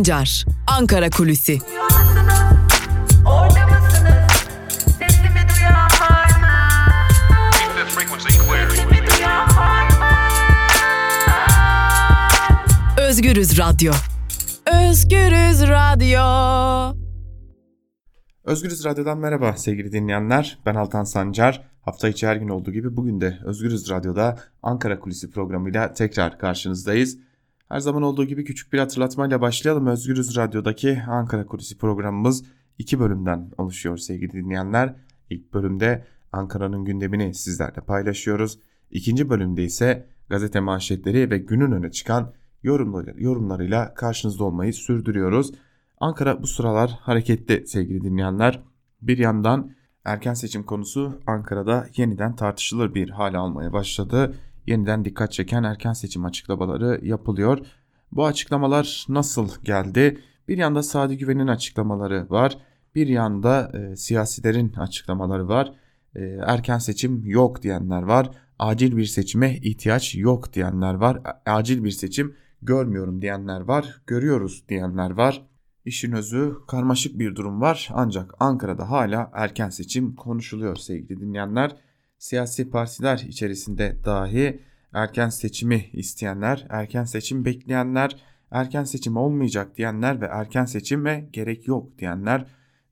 Sancar, Ankara Kulüsi. Özgürüz Radyo. Özgürüz Radyo. Özgürüz Radyo'dan merhaba sevgili dinleyenler. Ben Altan Sancar. Hafta içi her gün olduğu gibi bugün de Özgürüz Radyo'da Ankara Kulisi programıyla tekrar karşınızdayız. Her zaman olduğu gibi küçük bir hatırlatmayla başlayalım. Özgürüz Radyo'daki Ankara Kulisi programımız iki bölümden oluşuyor sevgili dinleyenler. İlk bölümde Ankara'nın gündemini sizlerle paylaşıyoruz. İkinci bölümde ise gazete manşetleri ve günün öne çıkan yorumları, yorumlarıyla karşınızda olmayı sürdürüyoruz. Ankara bu sıralar hareketli sevgili dinleyenler. Bir yandan erken seçim konusu Ankara'da yeniden tartışılır bir hale almaya başladı. Yeniden dikkat çeken erken seçim açıklamaları yapılıyor. Bu açıklamalar nasıl geldi? Bir yanda Sadi Güven'in açıklamaları var. Bir yanda e, siyasilerin açıklamaları var. E, erken seçim yok diyenler var. Acil bir seçime ihtiyaç yok diyenler var. Acil bir seçim görmüyorum diyenler var. Görüyoruz diyenler var. İşin özü karmaşık bir durum var ancak Ankara'da hala erken seçim konuşuluyor sevgili dinleyenler. Siyasi partiler içerisinde dahi erken seçimi isteyenler, erken seçim bekleyenler, erken seçim olmayacak diyenler ve erken seçime gerek yok diyenler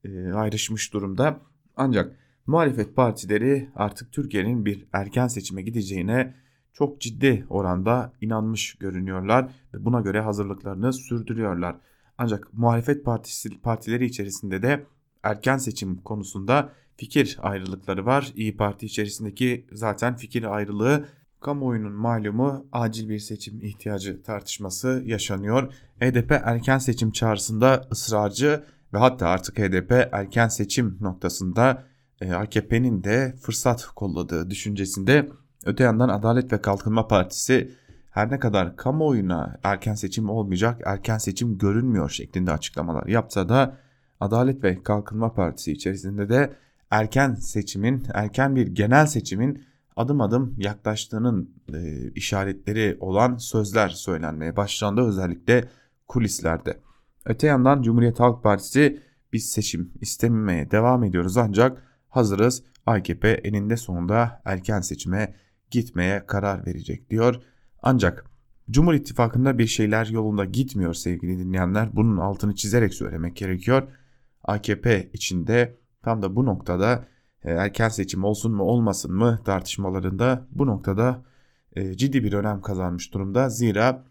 e, ayrışmış durumda. Ancak muhalefet partileri artık Türkiye'nin bir erken seçime gideceğine çok ciddi oranda inanmış görünüyorlar ve buna göre hazırlıklarını sürdürüyorlar. Ancak muhalefet partisi, partileri içerisinde de erken seçim konusunda fikir ayrılıkları var. İyi Parti içerisindeki zaten fikir ayrılığı kamuoyunun malumu acil bir seçim ihtiyacı tartışması yaşanıyor. HDP erken seçim çağrısında ısrarcı ve hatta artık HDP erken seçim noktasında e, AKP'nin de fırsat kolladığı düşüncesinde. Öte yandan Adalet ve Kalkınma Partisi her ne kadar kamuoyuna erken seçim olmayacak, erken seçim görünmüyor şeklinde açıklamalar yapsa da Adalet ve Kalkınma Partisi içerisinde de erken seçimin, erken bir genel seçimin adım adım yaklaştığının e, işaretleri olan sözler söylenmeye başlandı özellikle kulislerde. Öte yandan Cumhuriyet Halk Partisi biz seçim istememeye devam ediyoruz ancak hazırız AKP eninde sonunda erken seçime gitmeye karar verecek diyor. Ancak Cumhur İttifakı'nda bir şeyler yolunda gitmiyor sevgili dinleyenler. Bunun altını çizerek söylemek gerekiyor. AKP içinde tam da bu noktada e, erken seçim olsun mu olmasın mı tartışmalarında bu noktada e, ciddi bir önem kazanmış durumda. Zira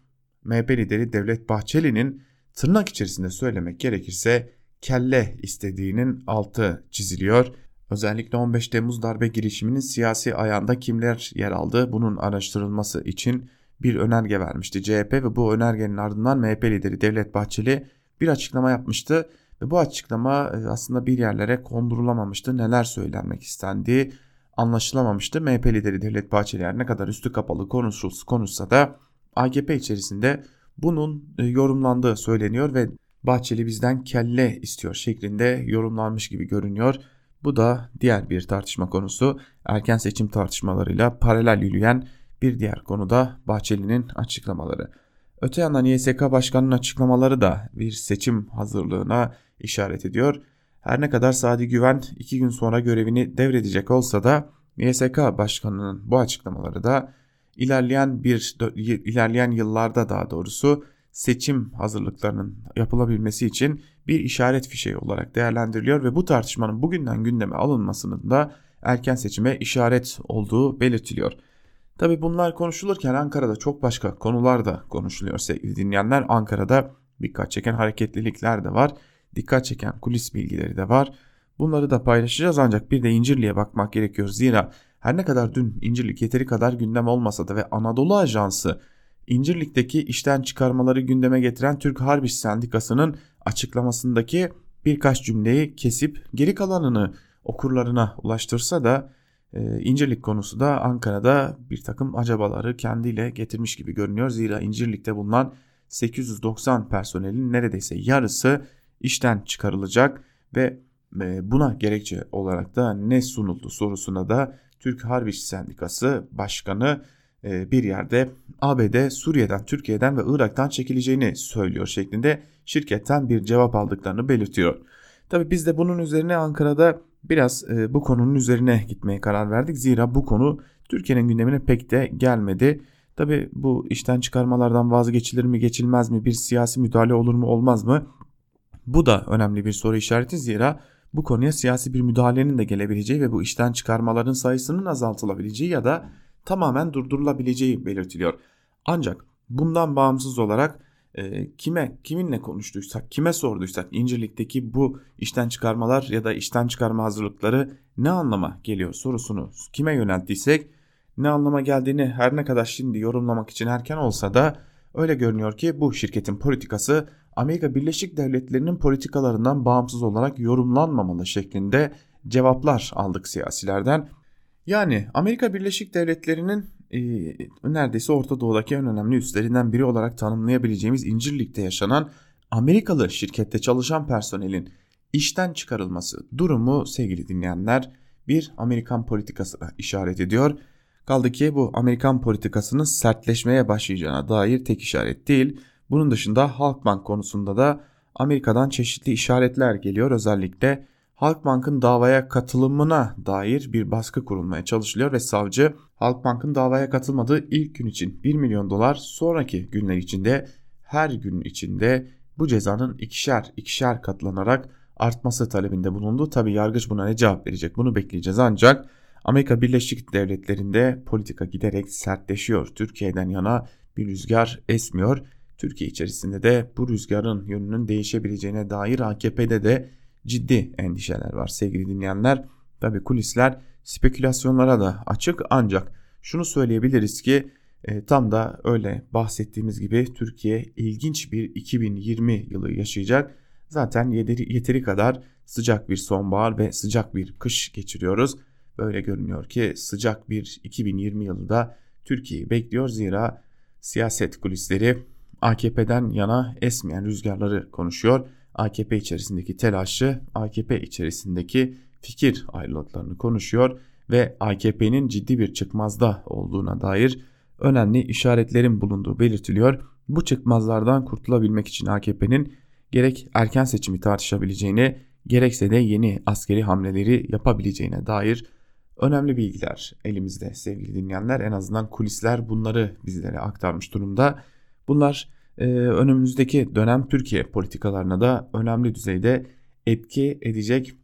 MHP lideri Devlet Bahçeli'nin tırnak içerisinde söylemek gerekirse kelle istediğinin altı çiziliyor. Özellikle 15 Temmuz darbe girişiminin siyasi ayağında kimler yer aldı bunun araştırılması için bir önerge vermişti CHP ve bu önergenin ardından MHP lideri Devlet Bahçeli bir açıklama yapmıştı ve bu açıklama e, aslında bir yerlere kondurulamamıştı. Neler söylenmek istendiği anlaşılamamıştı. MHP lideri Devlet Bahçeli her ne kadar üstü kapalı konuşulsa, konuşsa da AKP içerisinde bunun e, yorumlandığı söyleniyor ve Bahçeli bizden kelle istiyor şeklinde yorumlanmış gibi görünüyor. Bu da diğer bir tartışma konusu. Erken seçim tartışmalarıyla paralel yürüyen bir diğer konu da Bahçeli'nin açıklamaları. Öte yandan YSK Başkanı'nın açıklamaları da bir seçim hazırlığına işaret ediyor. Her ne kadar Sadi Güven iki gün sonra görevini devredecek olsa da YSK Başkanı'nın bu açıklamaları da ilerleyen bir ilerleyen yıllarda daha doğrusu seçim hazırlıklarının yapılabilmesi için bir işaret fişeği olarak değerlendiriliyor ve bu tartışmanın bugünden gündeme alınmasının da erken seçime işaret olduğu belirtiliyor. Tabi bunlar konuşulurken Ankara'da çok başka konular da konuşuluyor sevgili dinleyenler. Ankara'da dikkat çeken hareketlilikler de var. Dikkat çeken kulis bilgileri de var. Bunları da paylaşacağız ancak bir de İncirli'ye bakmak gerekiyor. Zira her ne kadar dün İncirlik yeteri kadar gündem olmasa da ve Anadolu Ajansı İncirlik'teki işten çıkarmaları gündeme getiren Türk Harp İş Sendikası'nın açıklamasındaki birkaç cümleyi kesip geri kalanını okurlarına ulaştırsa da e, İncirlik konusu da Ankara'da bir takım acabaları kendiyle getirmiş gibi görünüyor. Zira İncirlik'te bulunan 890 personelin neredeyse yarısı işten çıkarılacak ve e, buna gerekçe olarak da ne sunuldu sorusuna da Türk Harp İş Sendikası Başkanı e, bir yerde ABD Suriye'den, Türkiye'den ve Irak'tan çekileceğini söylüyor şeklinde şirketten bir cevap aldıklarını belirtiyor. Tabi biz de bunun üzerine Ankara'da biraz e, bu konunun üzerine gitmeye karar verdik. Zira bu konu Türkiye'nin gündemine pek de gelmedi. Tabi bu işten çıkarmalardan vazgeçilir mi geçilmez mi bir siyasi müdahale olur mu olmaz mı? Bu da önemli bir soru işareti zira bu konuya siyasi bir müdahalenin de gelebileceği ve bu işten çıkarmaların sayısının azaltılabileceği ya da tamamen durdurulabileceği belirtiliyor. Ancak bundan bağımsız olarak e, kime kiminle konuştuysak kime sorduysak İncirlik'teki bu işten çıkarmalar ya da işten çıkarma hazırlıkları ne anlama geliyor sorusunu kime yönelttiysek ne anlama geldiğini her ne kadar şimdi yorumlamak için erken olsa da öyle görünüyor ki bu şirketin politikası Amerika Birleşik Devletleri'nin politikalarından bağımsız olarak yorumlanmamalı şeklinde cevaplar aldık siyasilerden. Yani Amerika Birleşik Devletleri'nin e, neredeyse Orta Doğu'daki en önemli üstlerinden biri olarak tanımlayabileceğimiz İncirlik'te yaşanan Amerikalı şirkette çalışan personelin işten çıkarılması durumu sevgili dinleyenler bir Amerikan politikasına işaret ediyor. Kaldı ki bu Amerikan politikasının sertleşmeye başlayacağına dair tek işaret değil. Bunun dışında Halkbank konusunda da Amerika'dan çeşitli işaretler geliyor. Özellikle Halkbank'ın davaya katılımına dair bir baskı kurulmaya çalışılıyor ve savcı Halkbank'ın davaya katılmadığı ilk gün için 1 milyon dolar sonraki günler içinde her gün içinde bu cezanın ikişer ikişer katlanarak artması talebinde bulundu. Tabi yargıç buna ne cevap verecek bunu bekleyeceğiz ancak Amerika Birleşik Devletleri'nde politika giderek sertleşiyor. Türkiye'den yana bir rüzgar esmiyor. Türkiye içerisinde de bu rüzgarın yönünün değişebileceğine dair AKP'de de ciddi endişeler var sevgili dinleyenler. Tabi kulisler spekülasyonlara da açık ancak şunu söyleyebiliriz ki e, tam da öyle bahsettiğimiz gibi Türkiye ilginç bir 2020 yılı yaşayacak. Zaten yeteri, yeteri kadar sıcak bir sonbahar ve sıcak bir kış geçiriyoruz. Böyle görünüyor ki sıcak bir 2020 yılı da Türkiye'yi bekliyor zira siyaset kulisleri AKP'den yana esmeyen rüzgarları konuşuyor. AKP içerisindeki telaşı, AKP içerisindeki fikir ayrılıklarını konuşuyor ve AKP'nin ciddi bir çıkmazda olduğuna dair önemli işaretlerin bulunduğu belirtiliyor. Bu çıkmazlardan kurtulabilmek için AKP'nin gerek erken seçimi tartışabileceğini gerekse de yeni askeri hamleleri yapabileceğine dair önemli bilgiler elimizde sevgili dinleyenler. En azından kulisler bunları bizlere aktarmış durumda. Bunlar e, önümüzdeki dönem Türkiye politikalarına da önemli düzeyde etki edecek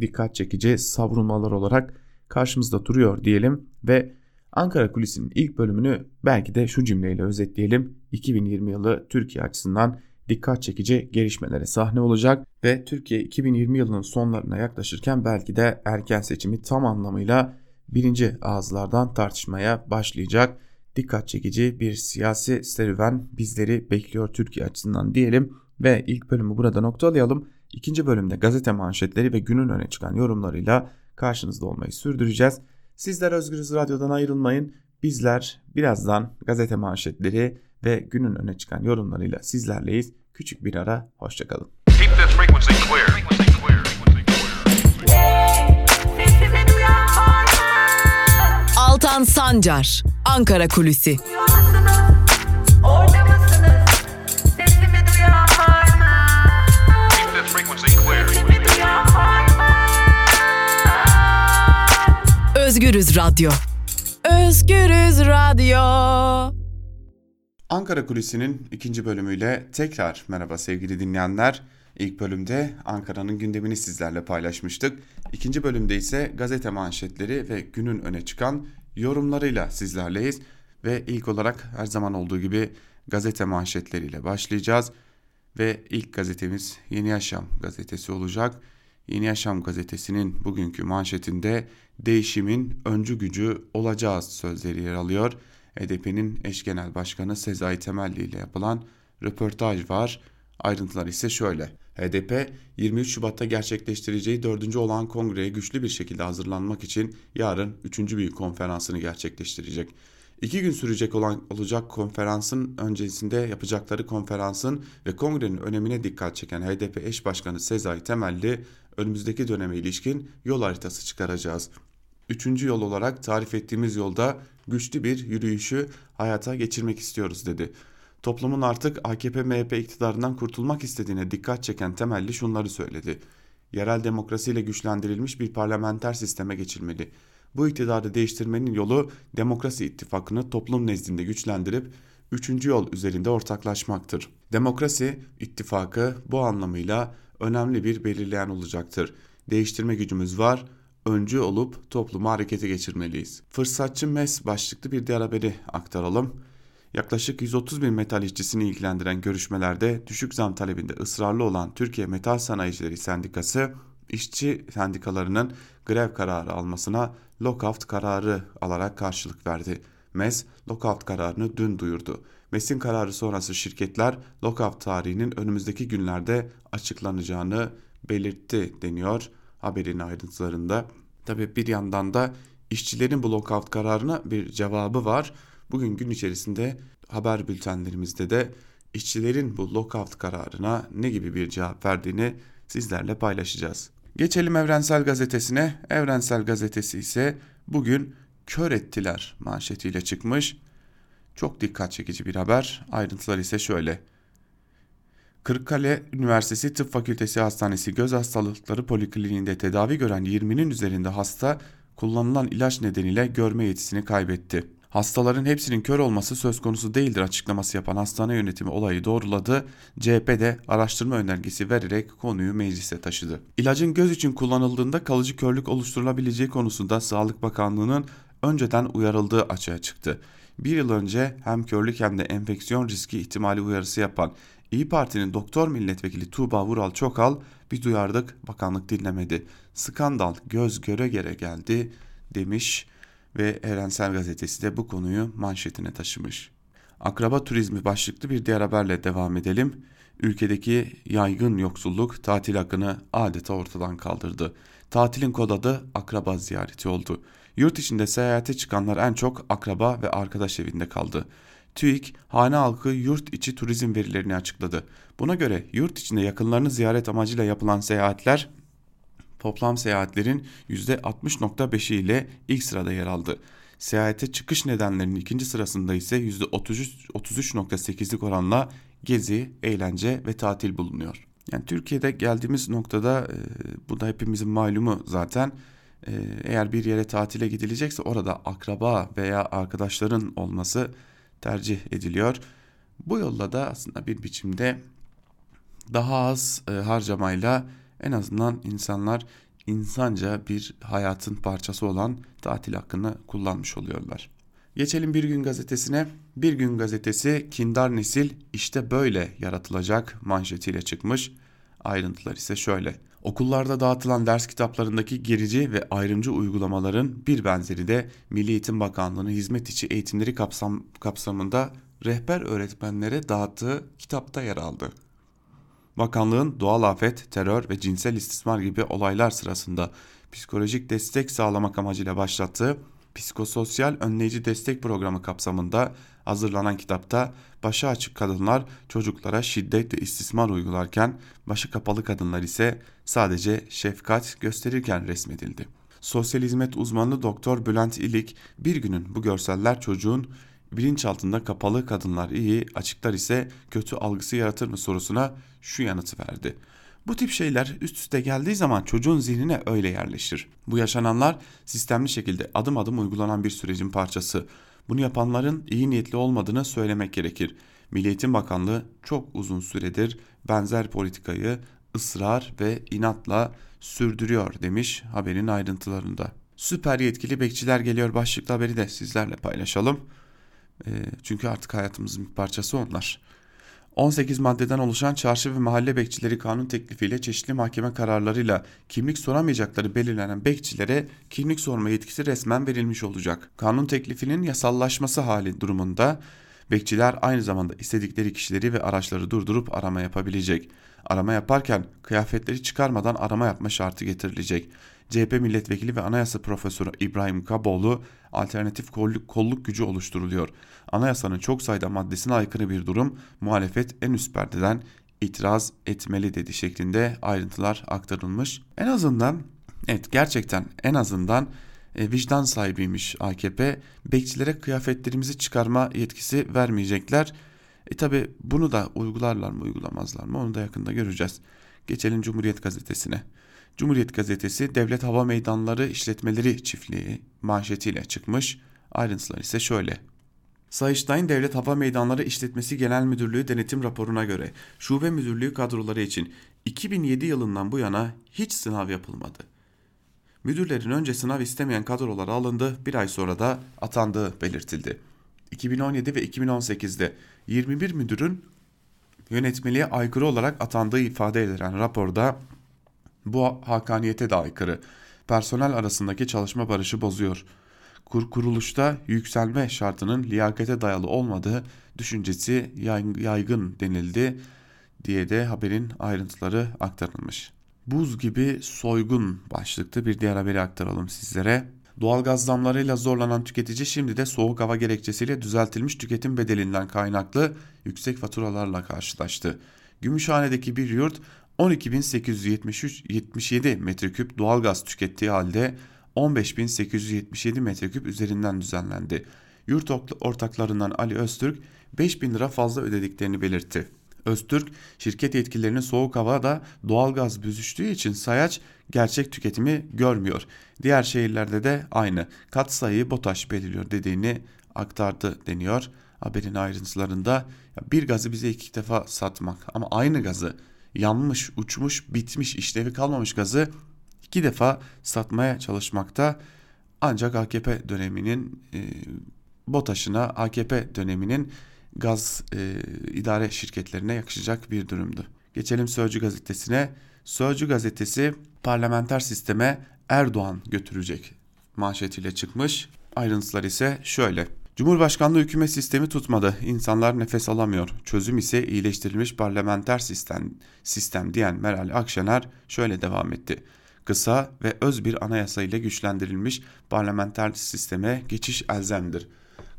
dikkat çekici savrulmalar olarak karşımızda duruyor diyelim ve Ankara Kulisi'nin ilk bölümünü belki de şu cümleyle özetleyelim. 2020 yılı Türkiye açısından dikkat çekici gelişmelere sahne olacak ve Türkiye 2020 yılının sonlarına yaklaşırken belki de erken seçimi tam anlamıyla birinci ağızlardan tartışmaya başlayacak. Dikkat çekici bir siyasi serüven bizleri bekliyor Türkiye açısından diyelim ve ilk bölümü burada noktalayalım. İkinci bölümde gazete manşetleri ve günün öne çıkan yorumlarıyla karşınızda olmayı sürdüreceğiz. Sizler Özgürüz Radyo'dan ayrılmayın. Bizler birazdan gazete manşetleri ve günün öne çıkan yorumlarıyla sizlerleyiz. Küçük bir ara, hoşçakalın. Altan Sancar, Ankara Kulüsi. Özgürüz Radyo. Özgürüz Radyo. Ankara Kulisi'nin ikinci bölümüyle tekrar merhaba sevgili dinleyenler. İlk bölümde Ankara'nın gündemini sizlerle paylaşmıştık. İkinci bölümde ise gazete manşetleri ve günün öne çıkan yorumlarıyla sizlerleyiz. Ve ilk olarak her zaman olduğu gibi gazete manşetleriyle başlayacağız. Ve ilk gazetemiz Yeni Yaşam gazetesi olacak. Yeni Yaşam gazetesinin bugünkü manşetinde değişimin öncü gücü olacağız sözleri yer alıyor. HDP'nin eş genel başkanı Sezai Temelli ile yapılan röportaj var. Ayrıntılar ise şöyle. HDP 23 Şubat'ta gerçekleştireceği 4. olan kongreye güçlü bir şekilde hazırlanmak için yarın 3. büyük konferansını gerçekleştirecek. İki gün sürecek olan olacak konferansın öncesinde yapacakları konferansın ve kongrenin önemine dikkat çeken HDP eş başkanı Sezai Temelli önümüzdeki döneme ilişkin yol haritası çıkaracağız. Üçüncü yol olarak tarif ettiğimiz yolda güçlü bir yürüyüşü hayata geçirmek istiyoruz dedi. Toplumun artık AKP-MHP iktidarından kurtulmak istediğine dikkat çeken temelli şunları söyledi. Yerel demokrasiyle güçlendirilmiş bir parlamenter sisteme geçilmeli. Bu iktidarı değiştirmenin yolu demokrasi ittifakını toplum nezdinde güçlendirip üçüncü yol üzerinde ortaklaşmaktır. Demokrasi ittifakı bu anlamıyla önemli bir belirleyen olacaktır. Değiştirme gücümüz var, öncü olup toplumu harekete geçirmeliyiz. Fırsatçı MES başlıklı bir diğer haberi aktaralım. Yaklaşık 130 bin metal işçisini ilgilendiren görüşmelerde düşük zam talebinde ısrarlı olan Türkiye Metal Sanayicileri Sendikası, işçi sendikalarının grev kararı almasına lockout kararı alarak karşılık verdi. MES lockout kararını dün duyurdu. MES'in kararı sonrası şirketler lockout tarihinin önümüzdeki günlerde açıklanacağını belirtti deniyor haberin ayrıntılarında. Tabi bir yandan da işçilerin bu lockout kararına bir cevabı var. Bugün gün içerisinde haber bültenlerimizde de işçilerin bu lockout kararına ne gibi bir cevap verdiğini sizlerle paylaşacağız. Geçelim Evrensel Gazetesi'ne. Evrensel Gazetesi ise bugün kör ettiler manşetiyle çıkmış. Çok dikkat çekici bir haber. Ayrıntılar ise şöyle. Kırıkkale Üniversitesi Tıp Fakültesi Hastanesi Göz Hastalıkları Polikliniğinde tedavi gören 20'nin üzerinde hasta kullanılan ilaç nedeniyle görme yetisini kaybetti. Hastaların hepsinin kör olması söz konusu değildir açıklaması yapan hastane yönetimi olayı doğruladı. CHP de araştırma önergesi vererek konuyu meclise taşıdı. İlacın göz için kullanıldığında kalıcı körlük oluşturulabileceği konusunda Sağlık Bakanlığı'nın önceden uyarıldığı açığa çıktı. Bir yıl önce hem körlük hem de enfeksiyon riski ihtimali uyarısı yapan İyi Parti'nin doktor milletvekili Tuğba Vural Çokal bir duyardık bakanlık dinlemedi. Skandal göz göre göre geldi demiş ve Evrensel Gazetesi de bu konuyu manşetine taşımış. Akraba turizmi başlıklı bir diğer haberle devam edelim. Ülkedeki yaygın yoksulluk tatil hakkını adeta ortadan kaldırdı. Tatilin kod adı akraba ziyareti oldu. Yurt içinde seyahate çıkanlar en çok akraba ve arkadaş evinde kaldı. TÜİK, hane halkı yurt içi turizm verilerini açıkladı. Buna göre yurt içinde yakınlarını ziyaret amacıyla yapılan seyahatler toplam seyahatlerin %60.5'i ile ilk sırada yer aldı. Seyahate çıkış nedenlerinin ikinci sırasında ise %33.8'lik oranla gezi, eğlence ve tatil bulunuyor. Yani Türkiye'de geldiğimiz noktada e, bu da hepimizin malumu zaten e, eğer bir yere tatile gidilecekse orada akraba veya arkadaşların olması tercih ediliyor. Bu yolla da aslında bir biçimde daha az e, harcamayla en azından insanlar insanca bir hayatın parçası olan tatil hakkını kullanmış oluyorlar. Geçelim Bir Gün Gazetesi'ne. Bir Gün Gazetesi kindar nesil işte böyle yaratılacak manşetiyle çıkmış. Ayrıntılar ise şöyle. Okullarda dağıtılan ders kitaplarındaki gerici ve ayrımcı uygulamaların bir benzeri de Milli Eğitim Bakanlığı'nın hizmet içi eğitimleri kapsam, kapsamında rehber öğretmenlere dağıttığı kitapta yer aldı. Bakanlığın doğal afet, terör ve cinsel istismar gibi olaylar sırasında psikolojik destek sağlamak amacıyla başlattığı psikososyal önleyici destek programı kapsamında hazırlanan kitapta başı açık kadınlar çocuklara şiddet ve istismar uygularken başı kapalı kadınlar ise sadece şefkat gösterirken resmedildi. Sosyal hizmet uzmanı Doktor Bülent İlik bir günün bu görseller çocuğun bilinçaltında kapalı kadınlar iyi, açıklar ise kötü algısı yaratır mı sorusuna şu yanıtı verdi. Bu tip şeyler üst üste geldiği zaman çocuğun zihnine öyle yerleşir. Bu yaşananlar sistemli şekilde adım adım uygulanan bir sürecin parçası. Bunu yapanların iyi niyetli olmadığını söylemek gerekir. Milli Eğitim Bakanlığı çok uzun süredir benzer politikayı ısrar ve inatla sürdürüyor demiş haberin ayrıntılarında. Süper yetkili bekçiler geliyor başlıklı haberi de sizlerle paylaşalım. E, çünkü artık hayatımızın bir parçası onlar. 18 maddeden oluşan çarşı ve mahalle bekçileri kanun teklifiyle çeşitli mahkeme kararlarıyla kimlik soramayacakları belirlenen bekçilere kimlik sorma yetkisi resmen verilmiş olacak. Kanun teklifinin yasallaşması hali durumunda bekçiler aynı zamanda istedikleri kişileri ve araçları durdurup arama yapabilecek. Arama yaparken kıyafetleri çıkarmadan arama yapma şartı getirilecek. CHP milletvekili ve anayasa profesörü İbrahim Kaboğlu alternatif kolluk, kolluk gücü oluşturuluyor. Anayasanın çok sayıda maddesine aykırı bir durum muhalefet en üst perdeden itiraz etmeli dedi şeklinde ayrıntılar aktarılmış. En azından evet gerçekten en azından e, vicdan sahibiymiş AKP. Bekçilere kıyafetlerimizi çıkarma yetkisi vermeyecekler. E tabi bunu da uygularlar mı uygulamazlar mı onu da yakında göreceğiz. Geçelim Cumhuriyet Gazetesi'ne. Cumhuriyet Gazetesi Devlet Hava Meydanları İşletmeleri Çiftliği manşetiyle çıkmış. Ayrıntılar ise şöyle. Sayıştay'ın Devlet Hava Meydanları İşletmesi Genel Müdürlüğü denetim raporuna göre şube müdürlüğü kadroları için 2007 yılından bu yana hiç sınav yapılmadı. Müdürlerin önce sınav istemeyen kadrolara alındı, bir ay sonra da atandığı belirtildi. 2017 ve 2018'de 21 müdürün yönetmeliğe aykırı olarak atandığı ifade edilen raporda bu hakaniyete de aykırı. Personel arasındaki çalışma barışı bozuyor. Kur kuruluşta yükselme şartının liyakete dayalı olmadığı düşüncesi yaygın denildi diye de haberin ayrıntıları aktarılmış. Buz gibi soygun başlıklı bir diğer haberi aktaralım sizlere. Doğalgaz zamlarıyla zorlanan tüketici şimdi de soğuk hava gerekçesiyle düzeltilmiş tüketim bedelinden kaynaklı yüksek faturalarla karşılaştı. Gümüşhane'deki bir yurt 12.877 metreküp doğalgaz tükettiği halde 15.877 metreküp üzerinden düzenlendi. Yurt ortaklarından Ali Öztürk 5000 lira fazla ödediklerini belirtti. Öztürk, şirket yetkililerinin soğuk havada doğalgaz büzüştüğü için sayaç gerçek tüketimi görmüyor. Diğer şehirlerde de aynı kat sayıyı BOTAŞ belirliyor dediğini aktardı deniyor. Haberin ayrıntılarında bir gazı bize iki defa satmak ama aynı gazı yanmış, uçmuş, bitmiş, işlevi kalmamış gazı iki defa satmaya çalışmakta ancak AKP döneminin e, BOTAŞ'ına AKP döneminin gaz e, idare şirketlerine yakışacak bir durumdu. Geçelim Sözcü gazetesine. Sözcü gazetesi parlamenter sisteme Erdoğan götürecek manşetiyle çıkmış. Ayrıntılar ise şöyle. Cumhurbaşkanlığı hükümet sistemi tutmadı. İnsanlar nefes alamıyor. Çözüm ise iyileştirilmiş parlamenter sistem, sistem diyen Meral Akşener şöyle devam etti. Kısa ve öz bir anayasa ile güçlendirilmiş parlamenter sisteme geçiş elzemdir.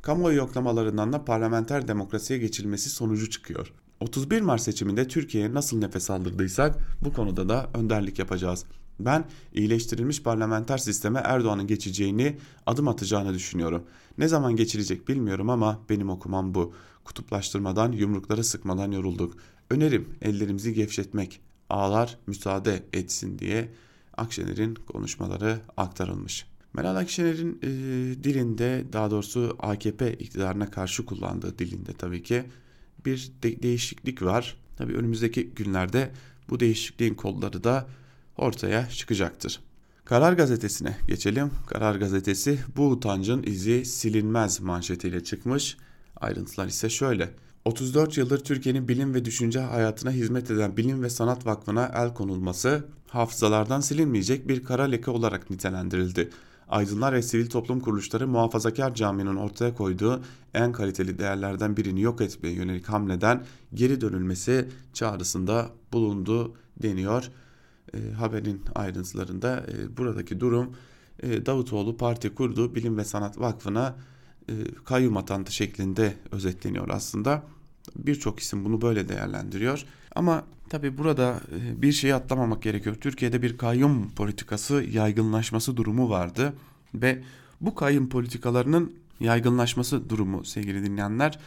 Kamuoyu yoklamalarından da parlamenter demokrasiye geçilmesi sonucu çıkıyor. 31 Mart seçiminde Türkiye'ye nasıl nefes aldırdıysak bu konuda da önderlik yapacağız. Ben iyileştirilmiş parlamenter sisteme Erdoğan'ın geçeceğini, adım atacağını düşünüyorum. Ne zaman geçilecek bilmiyorum ama benim okumam bu. Kutuplaştırmadan, yumrukları sıkmadan yorulduk. Önerim ellerimizi gevşetmek. Ağlar müsaade etsin diye Akşener'in konuşmaları aktarılmış. Meral Akşener'in e, dilinde daha doğrusu AKP iktidarına karşı kullandığı dilinde tabii ki bir de- değişiklik var. Tabii önümüzdeki günlerde bu değişikliğin kolları da ortaya çıkacaktır. Karar Gazetesi'ne geçelim. Karar Gazetesi bu utancın izi silinmez manşetiyle çıkmış. Ayrıntılar ise şöyle. 34 yıldır Türkiye'nin bilim ve düşünce hayatına hizmet eden Bilim ve Sanat Vakfı'na el konulması hafızalardan silinmeyecek bir kara leke olarak nitelendirildi. Aydınlar ve sivil toplum kuruluşları muhafazakar caminin ortaya koyduğu en kaliteli değerlerden birini yok etmeye yönelik hamleden geri dönülmesi çağrısında bulundu deniyor. E, haberin ayrıntılarında e, buradaki durum e, Davutoğlu parti kurduğu Bilim ve Sanat Vakfı'na e, kayyum atandı şeklinde özetleniyor aslında. Birçok isim bunu böyle değerlendiriyor. Ama tabi burada e, bir şeyi atlamamak gerekiyor. Türkiye'de bir kayyum politikası yaygınlaşması durumu vardı ve bu kayyum politikalarının yaygınlaşması durumu sevgili dinleyenler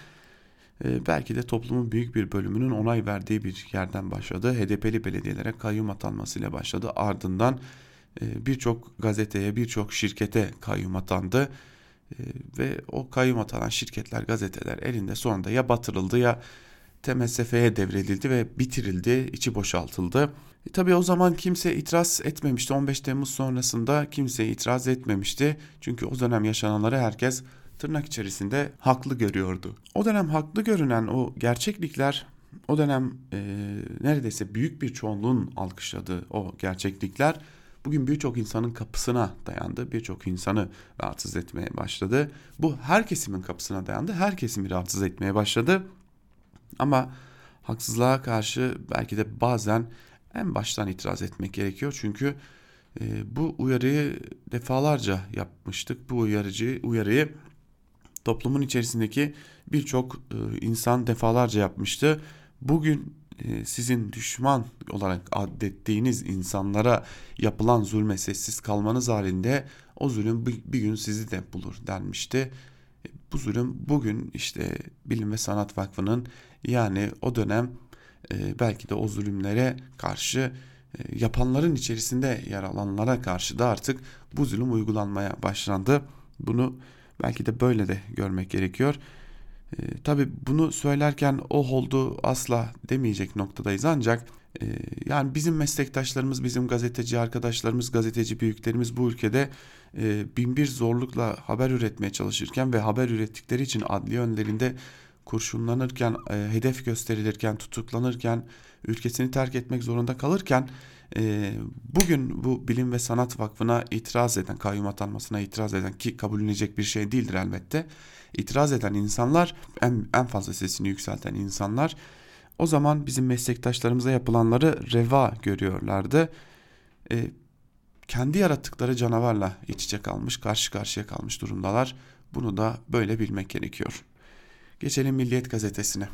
belki de toplumun büyük bir bölümünün onay verdiği bir yerden başladı. HDP'li belediyelere kayyum atanmasıyla başladı. Ardından e, birçok gazeteye, birçok şirkete kayyum atandı. Ve o kayyum atanan şirketler, gazeteler elinde sonunda ya batırıldı ya TMSF'ye devredildi ve bitirildi, içi boşaltıldı. E, tabii o zaman kimse itiraz etmemişti. 15 Temmuz sonrasında kimse itiraz etmemişti. Çünkü o dönem yaşananları herkes tırnak içerisinde haklı görüyordu. O dönem haklı görünen o gerçeklikler, o dönem e, neredeyse büyük bir çoğunluğun alkışladığı o gerçeklikler bugün birçok insanın kapısına dayandı. Birçok insanı rahatsız etmeye başladı. Bu her kesimin kapısına dayandı. Her kesimi rahatsız etmeye başladı. Ama haksızlığa karşı belki de bazen en baştan itiraz etmek gerekiyor. Çünkü e, bu uyarıyı defalarca yapmıştık. Bu uyarıcı uyarıyı toplumun içerisindeki birçok e, insan defalarca yapmıştı. Bugün e, sizin düşman olarak adettiğiniz insanlara yapılan zulme sessiz kalmanız halinde o zulüm bir gün sizi de bulur denmişti. E, bu zulüm bugün işte Bilim ve Sanat Vakfı'nın yani o dönem belki de o zulümlere karşı yapanların içerisinde yer alanlara karşı da artık bu zulüm uygulanmaya başlandı. Bunu belki de böyle de görmek gerekiyor. E, Tabi bunu söylerken o oldu asla demeyecek noktadayız ancak e, yani bizim meslektaşlarımız, bizim gazeteci arkadaşlarımız, gazeteci büyüklerimiz bu ülkede e, binbir zorlukla haber üretmeye çalışırken ve haber ürettikleri için adli önlerinde kurşunlanırken, e, hedef gösterilirken, tutuklanırken, ülkesini terk etmek zorunda kalırken e, bugün bu Bilim ve Sanat Vakfı'na itiraz eden, kayyum atanmasına itiraz eden ki kabullenecek bir şey değildir elbette. İtiraz eden insanlar, en, en fazla sesini yükselten insanlar o zaman bizim meslektaşlarımıza yapılanları reva görüyorlardı. E, kendi yarattıkları canavarla iç içe kalmış, karşı karşıya kalmış durumdalar. Bunu da böyle bilmek gerekiyor. Geçelim Milliyet Gazetesi'ne.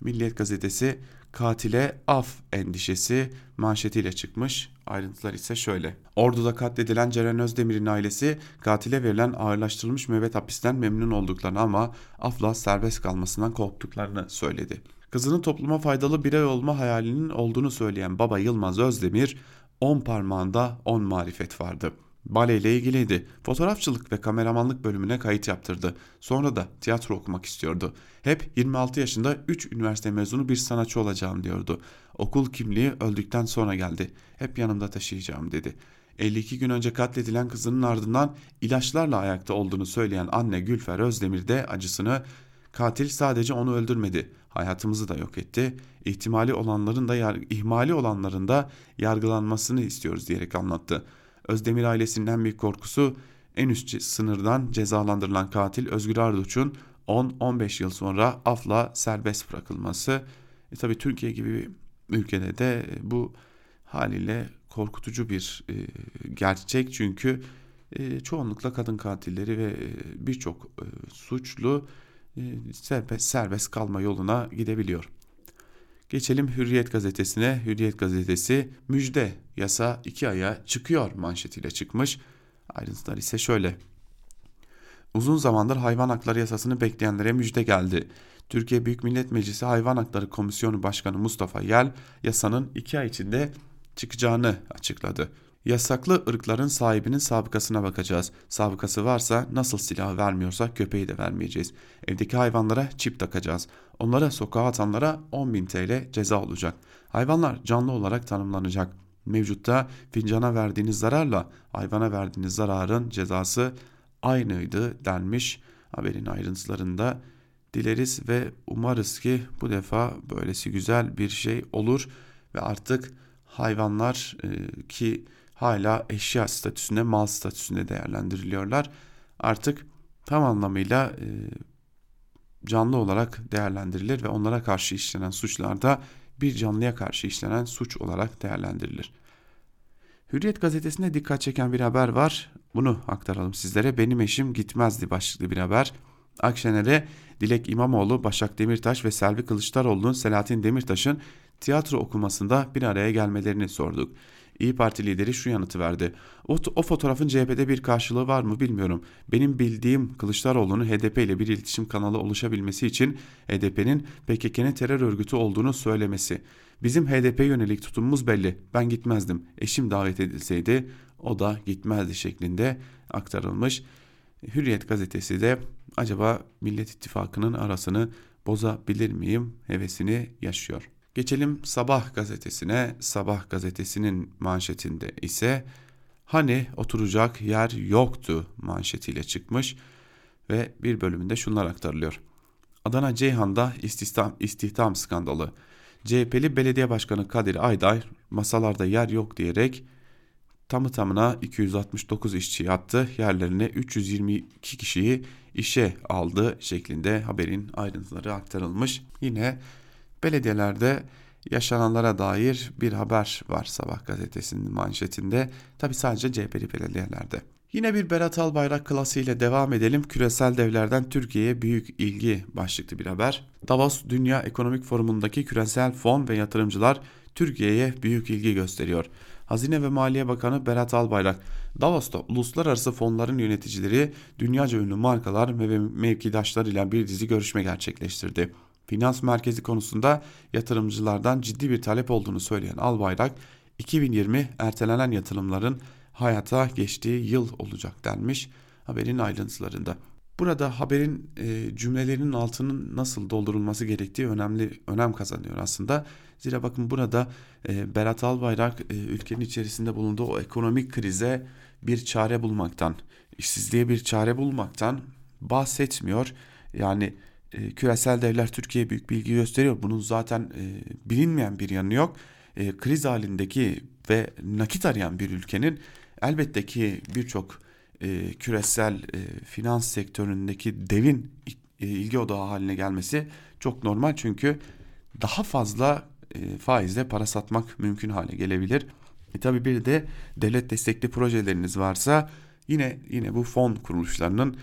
Milliyet Gazetesi katile af endişesi manşetiyle çıkmış. Ayrıntılar ise şöyle. Ordu'da katledilen Ceren Özdemir'in ailesi katile verilen ağırlaştırılmış müebbet hapisten memnun olduklarını ama afla serbest kalmasından korktuklarını söyledi. Kızının topluma faydalı birey olma hayalinin olduğunu söyleyen baba Yılmaz Özdemir, on parmağında on marifet vardı.'' Bale ile ilgiliydi. Fotoğrafçılık ve kameramanlık bölümüne kayıt yaptırdı. Sonra da tiyatro okumak istiyordu. Hep 26 yaşında 3 üniversite mezunu bir sanatçı olacağım diyordu. Okul kimliği öldükten sonra geldi. Hep yanımda taşıyacağım dedi. 52 gün önce katledilen kızının ardından ilaçlarla ayakta olduğunu söyleyen anne Gülfer Özdemir de acısını katil sadece onu öldürmedi, hayatımızı da yok etti. İhtimali olanların da ihmali olanların da yargılanmasını istiyoruz diyerek anlattı. Özdemir ailesinin en büyük korkusu en üst sınırdan cezalandırılan katil Özgür Arduç'un 10-15 yıl sonra afla serbest bırakılması. E tabi Türkiye gibi bir ülkede de bu haliyle korkutucu bir e, gerçek çünkü e, çoğunlukla kadın katilleri ve e, birçok e, suçlu e, serbest, serbest kalma yoluna gidebiliyor. Geçelim Hürriyet gazetesine. Hürriyet gazetesi müjde yasa iki aya çıkıyor manşetiyle çıkmış. Ayrıntılar ise şöyle. Uzun zamandır hayvan hakları yasasını bekleyenlere müjde geldi. Türkiye Büyük Millet Meclisi Hayvan Hakları Komisyonu Başkanı Mustafa Yel yasanın iki ay içinde çıkacağını açıkladı. Yasaklı ırkların sahibinin sabıkasına bakacağız. Sabıkası varsa nasıl silah vermiyorsak köpeği de vermeyeceğiz. Evdeki hayvanlara çip takacağız. Onlara sokağa atanlara 10.000 TL ceza olacak. Hayvanlar canlı olarak tanımlanacak. Mevcutta fincana verdiğiniz zararla hayvana verdiğiniz zararın cezası aynıydı denmiş haberin ayrıntılarında. Dileriz ve umarız ki bu defa böylesi güzel bir şey olur ve artık hayvanlar e, ki hala eşya statüsünde, mal statüsünde değerlendiriliyorlar. Artık tam anlamıyla e, canlı olarak değerlendirilir ve onlara karşı işlenen suçlarda bir canlıya karşı işlenen suç olarak değerlendirilir. Hürriyet gazetesinde dikkat çeken bir haber var. Bunu aktaralım sizlere. Benim eşim gitmezdi başlıklı bir haber. Akşener'e Dilek İmamoğlu, Başak Demirtaş ve Selvi Kılıçdaroğlu'nun Selahattin Demirtaş'ın tiyatro okumasında bir araya gelmelerini sorduk. İyi Parti lideri şu yanıtı verdi. O, o fotoğrafın CHP'de bir karşılığı var mı bilmiyorum. Benim bildiğim Kılıçdaroğlu'nun HDP ile bir iletişim kanalı oluşabilmesi için HDP'nin PKK'nın terör örgütü olduğunu söylemesi. Bizim HDP yönelik tutumumuz belli. Ben gitmezdim. Eşim davet edilseydi o da gitmezdi şeklinde aktarılmış. Hürriyet gazetesi de acaba Millet İttifakı'nın arasını bozabilir miyim hevesini yaşıyor. Geçelim Sabah gazetesine. Sabah gazetesinin manşetinde ise hani oturacak yer yoktu manşetiyle çıkmış ve bir bölümünde şunlar aktarılıyor. Adana Ceyhan'da istihdam, istihdam skandalı. CHP'li belediye başkanı Kadir Ayday masalarda yer yok diyerek tamı tamına 269 işçi attı. Yerlerine 322 kişiyi işe aldı şeklinde haberin ayrıntıları aktarılmış. Yine belediyelerde yaşananlara dair bir haber var Sabah gazetesinin manşetinde. Tabi sadece CHP'li belediyelerde. Yine bir Berat Albayrak klasiğiyle devam edelim. Küresel devlerden Türkiye'ye büyük ilgi başlıklı bir haber. Davos Dünya Ekonomik Forumu'ndaki küresel fon ve yatırımcılar Türkiye'ye büyük ilgi gösteriyor. Hazine ve Maliye Bakanı Berat Albayrak, Davos'ta uluslararası fonların yöneticileri dünyaca ünlü markalar ve mevkidaşlarıyla bir dizi görüşme gerçekleştirdi. Finans merkezi konusunda yatırımcılardan ciddi bir talep olduğunu söyleyen Albayrak, 2020 ertelenen yatırımların hayata geçtiği yıl olacak denmiş haberin ayrıntılarında. Burada haberin e, cümlelerinin altının nasıl doldurulması gerektiği önemli önem kazanıyor aslında. Zira bakın burada e, Berat Albayrak e, ülkenin içerisinde bulunduğu o ekonomik krize bir çare bulmaktan, işsizliğe bir çare bulmaktan bahsetmiyor. Yani e, küresel devler Türkiye'ye büyük bilgi gösteriyor. Bunun zaten e, bilinmeyen bir yanı yok. E, kriz halindeki ve nakit arayan bir ülkenin elbette ki birçok e, küresel e, finans sektöründeki devin e, ilgi odağı haline gelmesi çok normal çünkü daha fazla e, faizle para satmak mümkün hale gelebilir. E tabi bir de devlet destekli projeleriniz varsa yine yine bu fon kuruluşlarının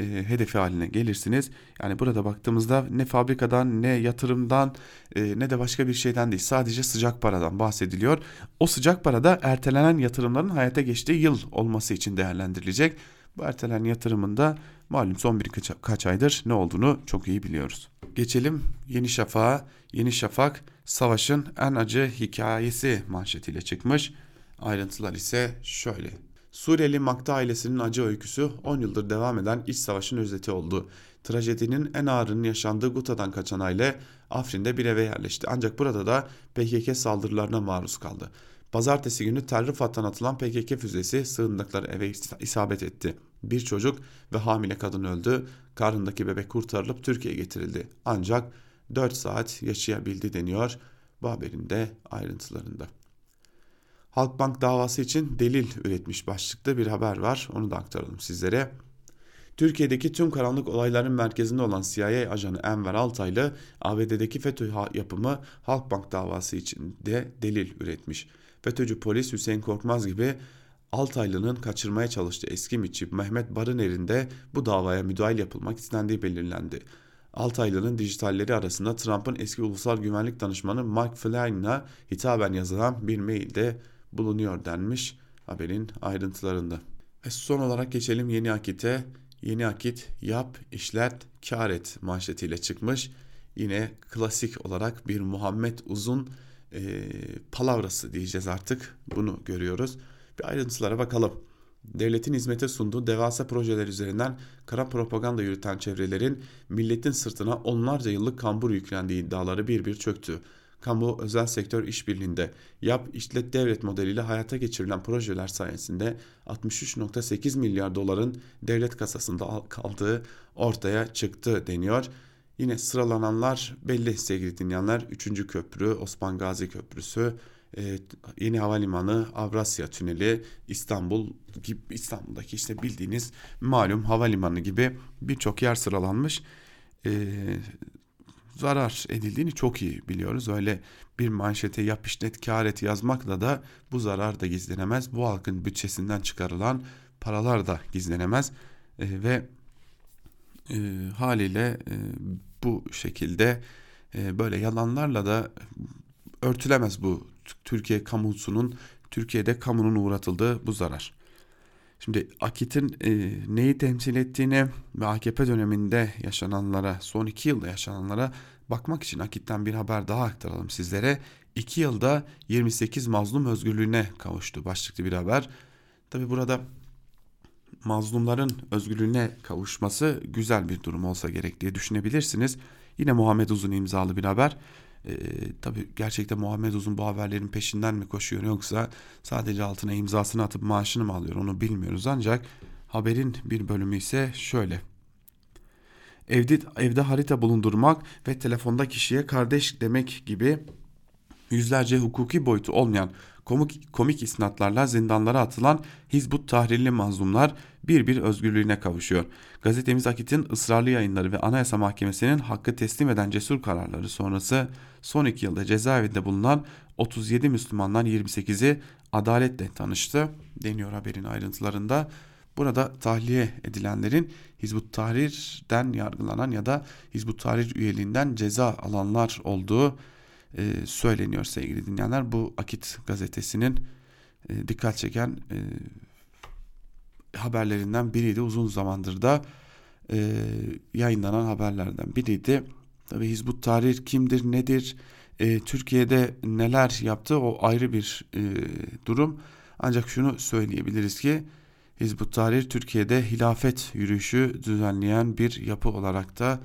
e, hedefi haline gelirsiniz. Yani burada baktığımızda ne fabrikadan ne yatırımdan e, ne de başka bir şeyden değil sadece sıcak paradan bahsediliyor. O sıcak para da ertelenen yatırımların hayata geçtiği yıl olması için değerlendirilecek. Bu ertelenen yatırımında malum son birkaç kaç aydır ne olduğunu çok iyi biliyoruz. Geçelim Yeni Şafak'a. Yeni Şafak savaşın en acı hikayesi manşetiyle çıkmış. Ayrıntılar ise şöyle. Suriyeli Makta ailesinin acı öyküsü 10 yıldır devam eden iç savaşın özeti oldu. Trajedinin en ağırının yaşandığı Guta'dan kaçan aile Afrin'de bir eve yerleşti. Ancak burada da PKK saldırılarına maruz kaldı. Pazartesi günü Tel Rifat'tan atılan PKK füzesi sığındıkları eve isabet etti. Bir çocuk ve hamile kadın öldü. Karnındaki bebek kurtarılıp Türkiye'ye getirildi. Ancak 4 saat yaşayabildi deniyor bu haberin de ayrıntılarında. Halkbank davası için delil üretmiş başlıkta bir haber var. Onu da aktaralım sizlere. Türkiye'deki tüm karanlık olayların merkezinde olan CIA ajanı Enver Altaylı, ABD'deki FETÖ yapımı Halkbank davası için de delil üretmiş. FETÖ'cü polis Hüseyin Korkmaz gibi Altaylı'nın kaçırmaya çalıştığı eski mitçi Mehmet Barıner'in de bu davaya müdahil yapılmak istendiği belirlendi. Altaylı'nın dijitalleri arasında Trump'ın eski ulusal güvenlik danışmanı Mark Flynn'a hitaben yazılan bir mailde bulunuyor denmiş haberin ayrıntılarında. Ve son olarak geçelim Yeni Akit'e. Yeni Akit yap, işlet, kar et manşetiyle çıkmış. Yine klasik olarak bir Muhammed Uzun e, palavrası diyeceğiz artık. Bunu görüyoruz. Bir ayrıntılara bakalım. Devletin hizmete sunduğu devasa projeler üzerinden kara propaganda yürüten çevrelerin milletin sırtına onlarca yıllık kambur yüklendiği iddiaları bir bir çöktü kamu özel sektör işbirliğinde yap işlet devlet modeliyle hayata geçirilen projeler sayesinde 63.8 milyar doların devlet kasasında kaldığı ortaya çıktı deniyor. Yine sıralananlar belli sevgili dinleyenler. 3. köprü, Osman Gazi Köprüsü, e, yeni havalimanı, Avrasya Tüneli, İstanbul gibi İstanbul'daki işte bildiğiniz malum havalimanı gibi birçok yer sıralanmış. E, zarar edildiğini çok iyi biliyoruz. Öyle bir manşete yap kar et yazmakla da bu zarar da gizlenemez. Bu halkın bütçesinden çıkarılan paralar da gizlenemez. E, ve e, haliyle e, bu şekilde e, böyle yalanlarla da örtülemez bu Türkiye kamusunun Türkiye'de kamunun uğratıldığı bu zarar. Şimdi Akit'in e, neyi temsil ettiğine ve AKP döneminde yaşananlara, son iki yılda yaşananlara bakmak için Akit'ten bir haber daha aktaralım sizlere. İki yılda 28 mazlum özgürlüğüne kavuştu başlıklı bir haber. Tabi burada mazlumların özgürlüğüne kavuşması güzel bir durum olsa gerek diye düşünebilirsiniz. Yine Muhammed Uzun imzalı bir haber. Ee, tabii gerçekten Muhammed Uzun bu haberlerin peşinden mi koşuyor yoksa sadece altına imzasını atıp maaşını mı alıyor onu bilmiyoruz ancak haberin bir bölümü ise şöyle. Evde, evde harita bulundurmak ve telefonda kişiye kardeş demek gibi yüzlerce hukuki boyutu olmayan komik, komik isnatlarla zindanlara atılan Hizbut Tahrirli mazlumlar bir bir özgürlüğüne kavuşuyor. Gazetemiz Akit'in ısrarlı yayınları ve Anayasa Mahkemesi'nin hakkı teslim eden cesur kararları sonrası son iki yılda cezaevinde bulunan 37 Müslümandan 28'i adaletle tanıştı deniyor haberin ayrıntılarında. Burada tahliye edilenlerin Hizbut Tahrir'den yargılanan ya da Hizbut Tahrir üyeliğinden ceza alanlar olduğu e, söyleniyor sevgili dinleyenler. Bu Akit gazetesinin e, dikkat çeken e, haberlerinden biriydi. Uzun zamandır da e, yayınlanan haberlerden biriydi. Tabi Hizbut Tahrir kimdir, nedir, e, Türkiye'de neler yaptı o ayrı bir e, durum. Ancak şunu söyleyebiliriz ki Hizbut Tahrir Türkiye'de hilafet yürüyüşü düzenleyen bir yapı olarak da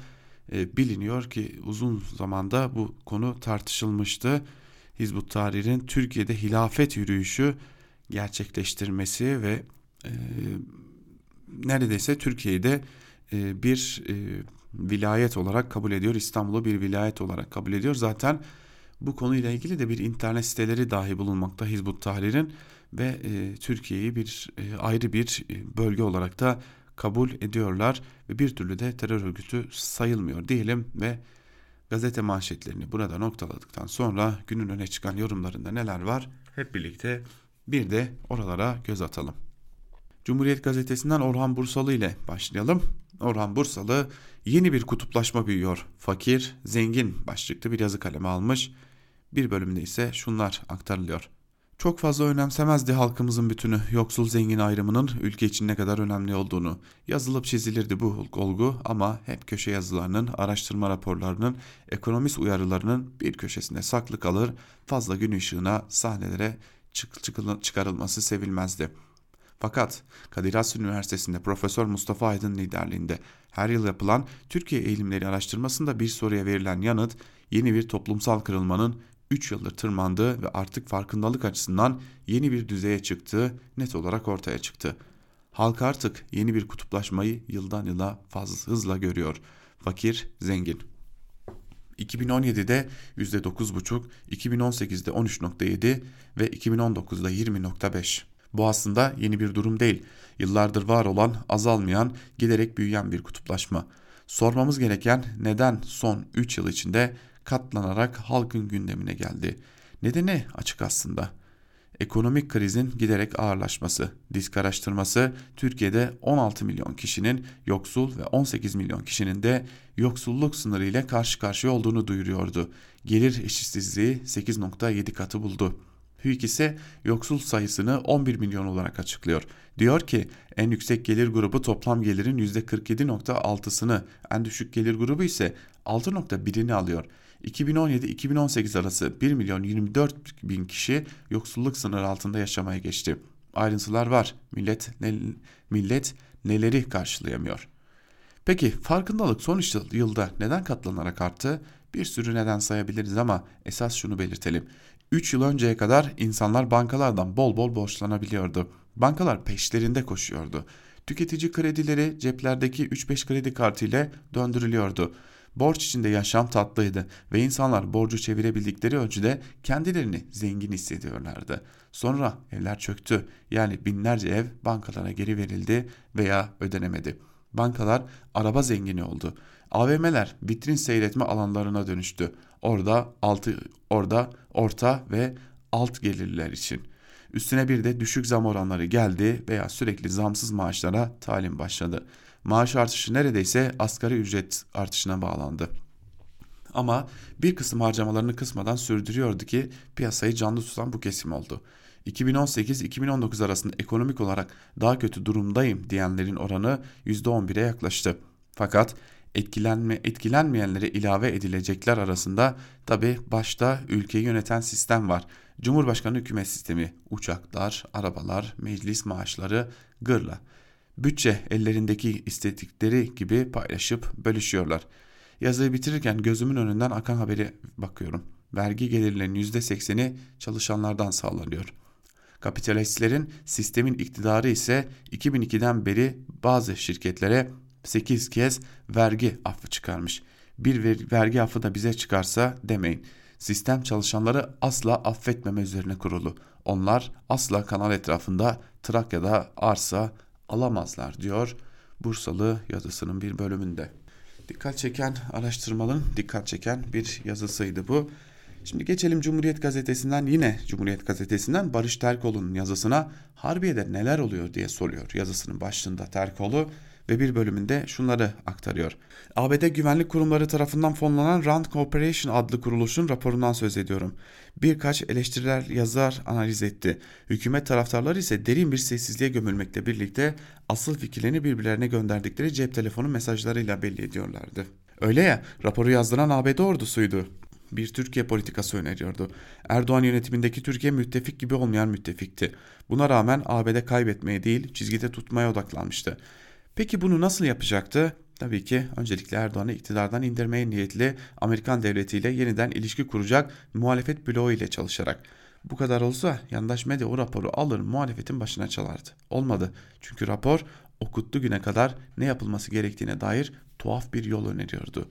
e, biliniyor ki uzun zamanda bu konu tartışılmıştı. Hizbut Tahrir'in Türkiye'de hilafet yürüyüşü gerçekleştirmesi ve e, neredeyse Türkiye'de e, bir e, vilayet olarak kabul ediyor. İstanbul'u bir vilayet olarak kabul ediyor. Zaten bu konuyla ilgili de bir internet siteleri dahi bulunmakta Hizbut Tahrir'in ve e, Türkiye'yi bir e, ayrı bir e, bölge olarak da kabul ediyorlar ve bir türlü de terör örgütü sayılmıyor diyelim ve gazete manşetlerini burada noktaladıktan sonra günün öne çıkan yorumlarında neler var hep birlikte bir de oralara göz atalım. Cumhuriyet gazetesinden Orhan Bursalı ile başlayalım. Orhan Bursalı yeni bir kutuplaşma büyüyor. Fakir, zengin başlıklı bir yazı kalemi almış. Bir bölümde ise şunlar aktarılıyor. Çok fazla önemsemezdi halkımızın bütünü yoksul zengin ayrımının ülke için ne kadar önemli olduğunu. Yazılıp çizilirdi bu olgu ama hep köşe yazılarının, araştırma raporlarının, ekonomist uyarılarının bir köşesinde saklı kalır, fazla gün ışığına, sahnelere çık çıkarılması sevilmezdi. Fakat Kadir Has Üniversitesi'nde Profesör Mustafa Aydın liderliğinde her yıl yapılan Türkiye eğilimleri araştırmasında bir soruya verilen yanıt yeni bir toplumsal kırılmanın 3 yıldır tırmandığı ve artık farkındalık açısından yeni bir düzeye çıktığı net olarak ortaya çıktı. Halk artık yeni bir kutuplaşmayı yıldan yıla fazla hızla görüyor. Fakir, zengin. 2017'de %9,5, 2018'de 13,7 ve 2019'da 20,5. Bu aslında yeni bir durum değil. Yıllardır var olan, azalmayan, giderek büyüyen bir kutuplaşma. Sormamız gereken neden son 3 yıl içinde katlanarak halkın gündemine geldi. Nedeni açık aslında. Ekonomik krizin giderek ağırlaşması, disk araştırması Türkiye'de 16 milyon kişinin yoksul ve 18 milyon kişinin de yoksulluk sınırı ile karşı karşıya olduğunu duyuruyordu. Gelir eşitsizliği 8.7 katı buldu. TÜİK ise yoksul sayısını 11 milyon olarak açıklıyor. Diyor ki en yüksek gelir grubu toplam gelirin %47.6'sını, en düşük gelir grubu ise 6.1'ini alıyor. 2017-2018 arası 1 milyon 24 bin kişi yoksulluk sınırı altında yaşamaya geçti. Ayrıntılar var. Millet, ne, millet neleri karşılayamıyor. Peki farkındalık son yılda neden katlanarak arttı? Bir sürü neden sayabiliriz ama esas şunu belirtelim. 3 yıl önceye kadar insanlar bankalardan bol bol borçlanabiliyordu. Bankalar peşlerinde koşuyordu. Tüketici kredileri ceplerdeki 3-5 kredi kartı ile döndürülüyordu. Borç içinde yaşam tatlıydı ve insanlar borcu çevirebildikleri ölçüde kendilerini zengin hissediyorlardı. Sonra evler çöktü. Yani binlerce ev bankalara geri verildi veya ödenemedi. Bankalar araba zengini oldu. AVM'ler vitrin seyretme alanlarına dönüştü. Orada altı orada orta ve alt gelirler için. Üstüne bir de düşük zam oranları geldi veya sürekli zamsız maaşlara talim başladı. Maaş artışı neredeyse asgari ücret artışına bağlandı. Ama bir kısım harcamalarını kısmadan sürdürüyordu ki piyasayı canlı tutan bu kesim oldu. 2018-2019 arasında ekonomik olarak daha kötü durumdayım diyenlerin oranı %11'e yaklaştı. Fakat etkilenme, etkilenmeyenlere ilave edilecekler arasında tabi başta ülkeyi yöneten sistem var. Cumhurbaşkanı hükümet sistemi, uçaklar, arabalar, meclis maaşları, gırla. Bütçe ellerindeki istedikleri gibi paylaşıp bölüşüyorlar. Yazıyı bitirirken gözümün önünden akan haberi bakıyorum. Vergi gelirlerinin %80'i çalışanlardan sağlanıyor. Kapitalistlerin sistemin iktidarı ise 2002'den beri bazı şirketlere 8 kez vergi affı çıkarmış. Bir vergi affı da bize çıkarsa demeyin. Sistem çalışanları asla affetmeme üzerine kurulu. Onlar asla kanal etrafında Trakya'da arsa alamazlar diyor Bursalı yazısının bir bölümünde. Dikkat çeken araştırmaların dikkat çeken bir yazısıydı bu. Şimdi geçelim Cumhuriyet Gazetesi'nden yine Cumhuriyet Gazetesi'nden Barış Terkoğlu'nun yazısına Harbiye'de neler oluyor diye soruyor yazısının başlığında Terkoğlu ve bir bölümünde şunları aktarıyor. ABD güvenlik kurumları tarafından fonlanan Rand Corporation adlı kuruluşun raporundan söz ediyorum. Birkaç eleştiriler yazar analiz etti. Hükümet taraftarları ise derin bir sessizliğe gömülmekle birlikte asıl fikirlerini birbirlerine gönderdikleri cep telefonu mesajlarıyla belli ediyorlardı. Öyle ya raporu yazdıran ABD ordusuydu bir Türkiye politikası öneriyordu. Erdoğan yönetimindeki Türkiye müttefik gibi olmayan müttefikti. Buna rağmen ABD kaybetmeye değil çizgide tutmaya odaklanmıştı. Peki bunu nasıl yapacaktı? Tabii ki öncelikle Erdoğan'ı iktidardan indirmeye niyetli Amerikan devletiyle yeniden ilişki kuracak muhalefet bloğu ile çalışarak. Bu kadar olsa yandaş medya o raporu alır muhalefetin başına çalardı. Olmadı çünkü rapor okuttu güne kadar ne yapılması gerektiğine dair tuhaf bir yol öneriyordu.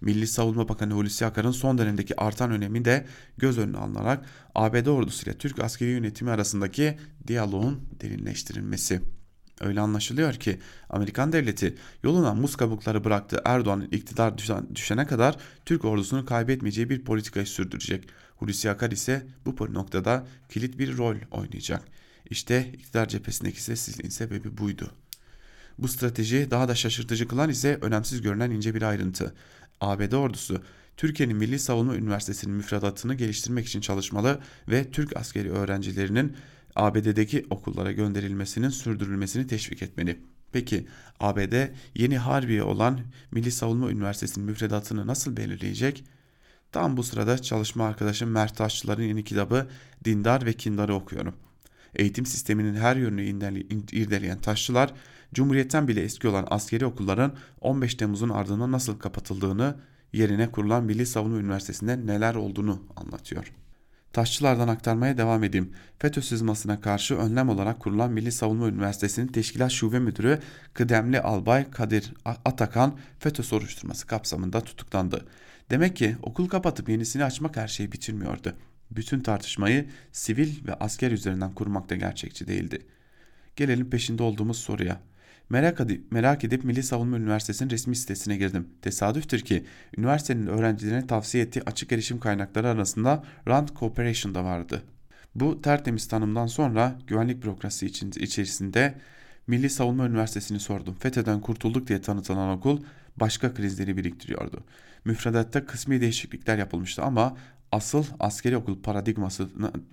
Milli Savunma Bakanı Hulusi Akar'ın son dönemdeki artan önemi de göz önüne alınarak ABD ordusuyla Türk askeri yönetimi arasındaki diyaloğun derinleştirilmesi. Öyle anlaşılıyor ki Amerikan devleti yoluna muz kabukları bıraktığı Erdoğan'ın iktidar düşene kadar Türk ordusunu kaybetmeyeceği bir politikayı sürdürecek. Hulusi Akar ise bu noktada kilit bir rol oynayacak. İşte iktidar cephesindeki sessizliğin sebebi buydu. Bu strateji daha da şaşırtıcı kılan ise önemsiz görünen ince bir ayrıntı. ABD ordusu Türkiye'nin Milli Savunma Üniversitesi'nin müfredatını geliştirmek için çalışmalı ve Türk askeri öğrencilerinin ABD'deki okullara gönderilmesinin sürdürülmesini teşvik etmeli. Peki ABD yeni Harbiye olan Milli Savunma Üniversitesi'nin müfredatını nasıl belirleyecek? Tam bu sırada çalışma arkadaşım Mert Taşçılar'ın yeni kitabı Dindar ve Kindar'ı okuyorum. Eğitim sisteminin her yönünü irdeleyen Taşçılar Cumhuriyetten bile eski olan askeri okulların 15 Temmuz'un ardından nasıl kapatıldığını, yerine kurulan Milli Savunma Üniversitesi'nde neler olduğunu anlatıyor. Taşçılardan aktarmaya devam edeyim. FETÖ sızmasına karşı önlem olarak kurulan Milli Savunma Üniversitesi'nin Teşkilat Şube Müdürü Kıdemli Albay Kadir Atakan FETÖ soruşturması kapsamında tutuklandı. Demek ki okul kapatıp yenisini açmak her şeyi bitirmiyordu. Bütün tartışmayı sivil ve asker üzerinden kurmak da gerçekçi değildi. Gelelim peşinde olduğumuz soruya. Merak edip, merak edip Milli Savunma Üniversitesi'nin resmi sitesine girdim. Tesadüftür ki üniversitenin öğrencilerine tavsiye ettiği açık erişim kaynakları arasında Rand Corporation da vardı. Bu tertemiz tanımdan sonra güvenlik bürokrasi için, içerisinde Milli Savunma Üniversitesi'ni sordum. FETÖ'den kurtulduk diye tanıtılan okul başka krizleri biriktiriyordu. Müfredatta kısmi değişiklikler yapılmıştı ama asıl askeri okul paradigması,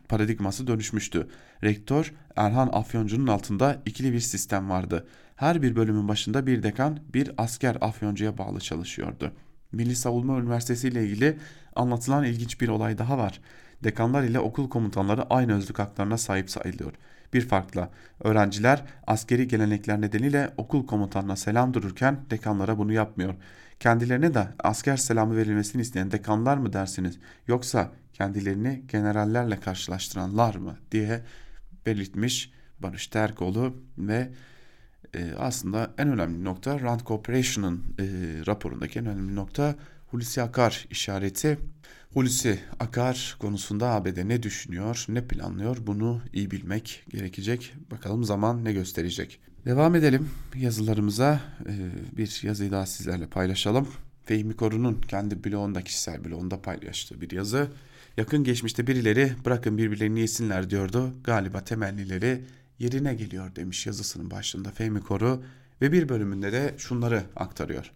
paradigması dönüşmüştü. Rektör Erhan Afyoncu'nun altında ikili bir sistem vardı. Her bir bölümün başında bir dekan bir asker afyoncuya bağlı çalışıyordu. Milli Savunma Üniversitesi ile ilgili anlatılan ilginç bir olay daha var. Dekanlar ile okul komutanları aynı özlük haklarına sahip sayılıyor. Bir farkla öğrenciler askeri gelenekler nedeniyle okul komutanına selam dururken dekanlara bunu yapmıyor. Kendilerine de asker selamı verilmesini isteyen dekanlar mı dersiniz yoksa kendilerini generallerle karşılaştıranlar mı diye belirtmiş Barış Terkoğlu ve e, aslında en önemli nokta Rand Corporation'ın e, raporundaki en önemli nokta Hulusi Akar işareti. Hulusi Akar konusunda ABD ne düşünüyor, ne planlıyor bunu iyi bilmek gerekecek. Bakalım zaman ne gösterecek. Devam edelim yazılarımıza. Ee, bir yazıyı daha sizlerle paylaşalım. Fehmi Koru'nun kendi blogunda, kişisel blogunda paylaştığı bir yazı. Yakın geçmişte birileri bırakın birbirlerini yesinler diyordu. Galiba temellileri yerine geliyor demiş yazısının başında Fehmi Koru ve bir bölümünde de şunları aktarıyor.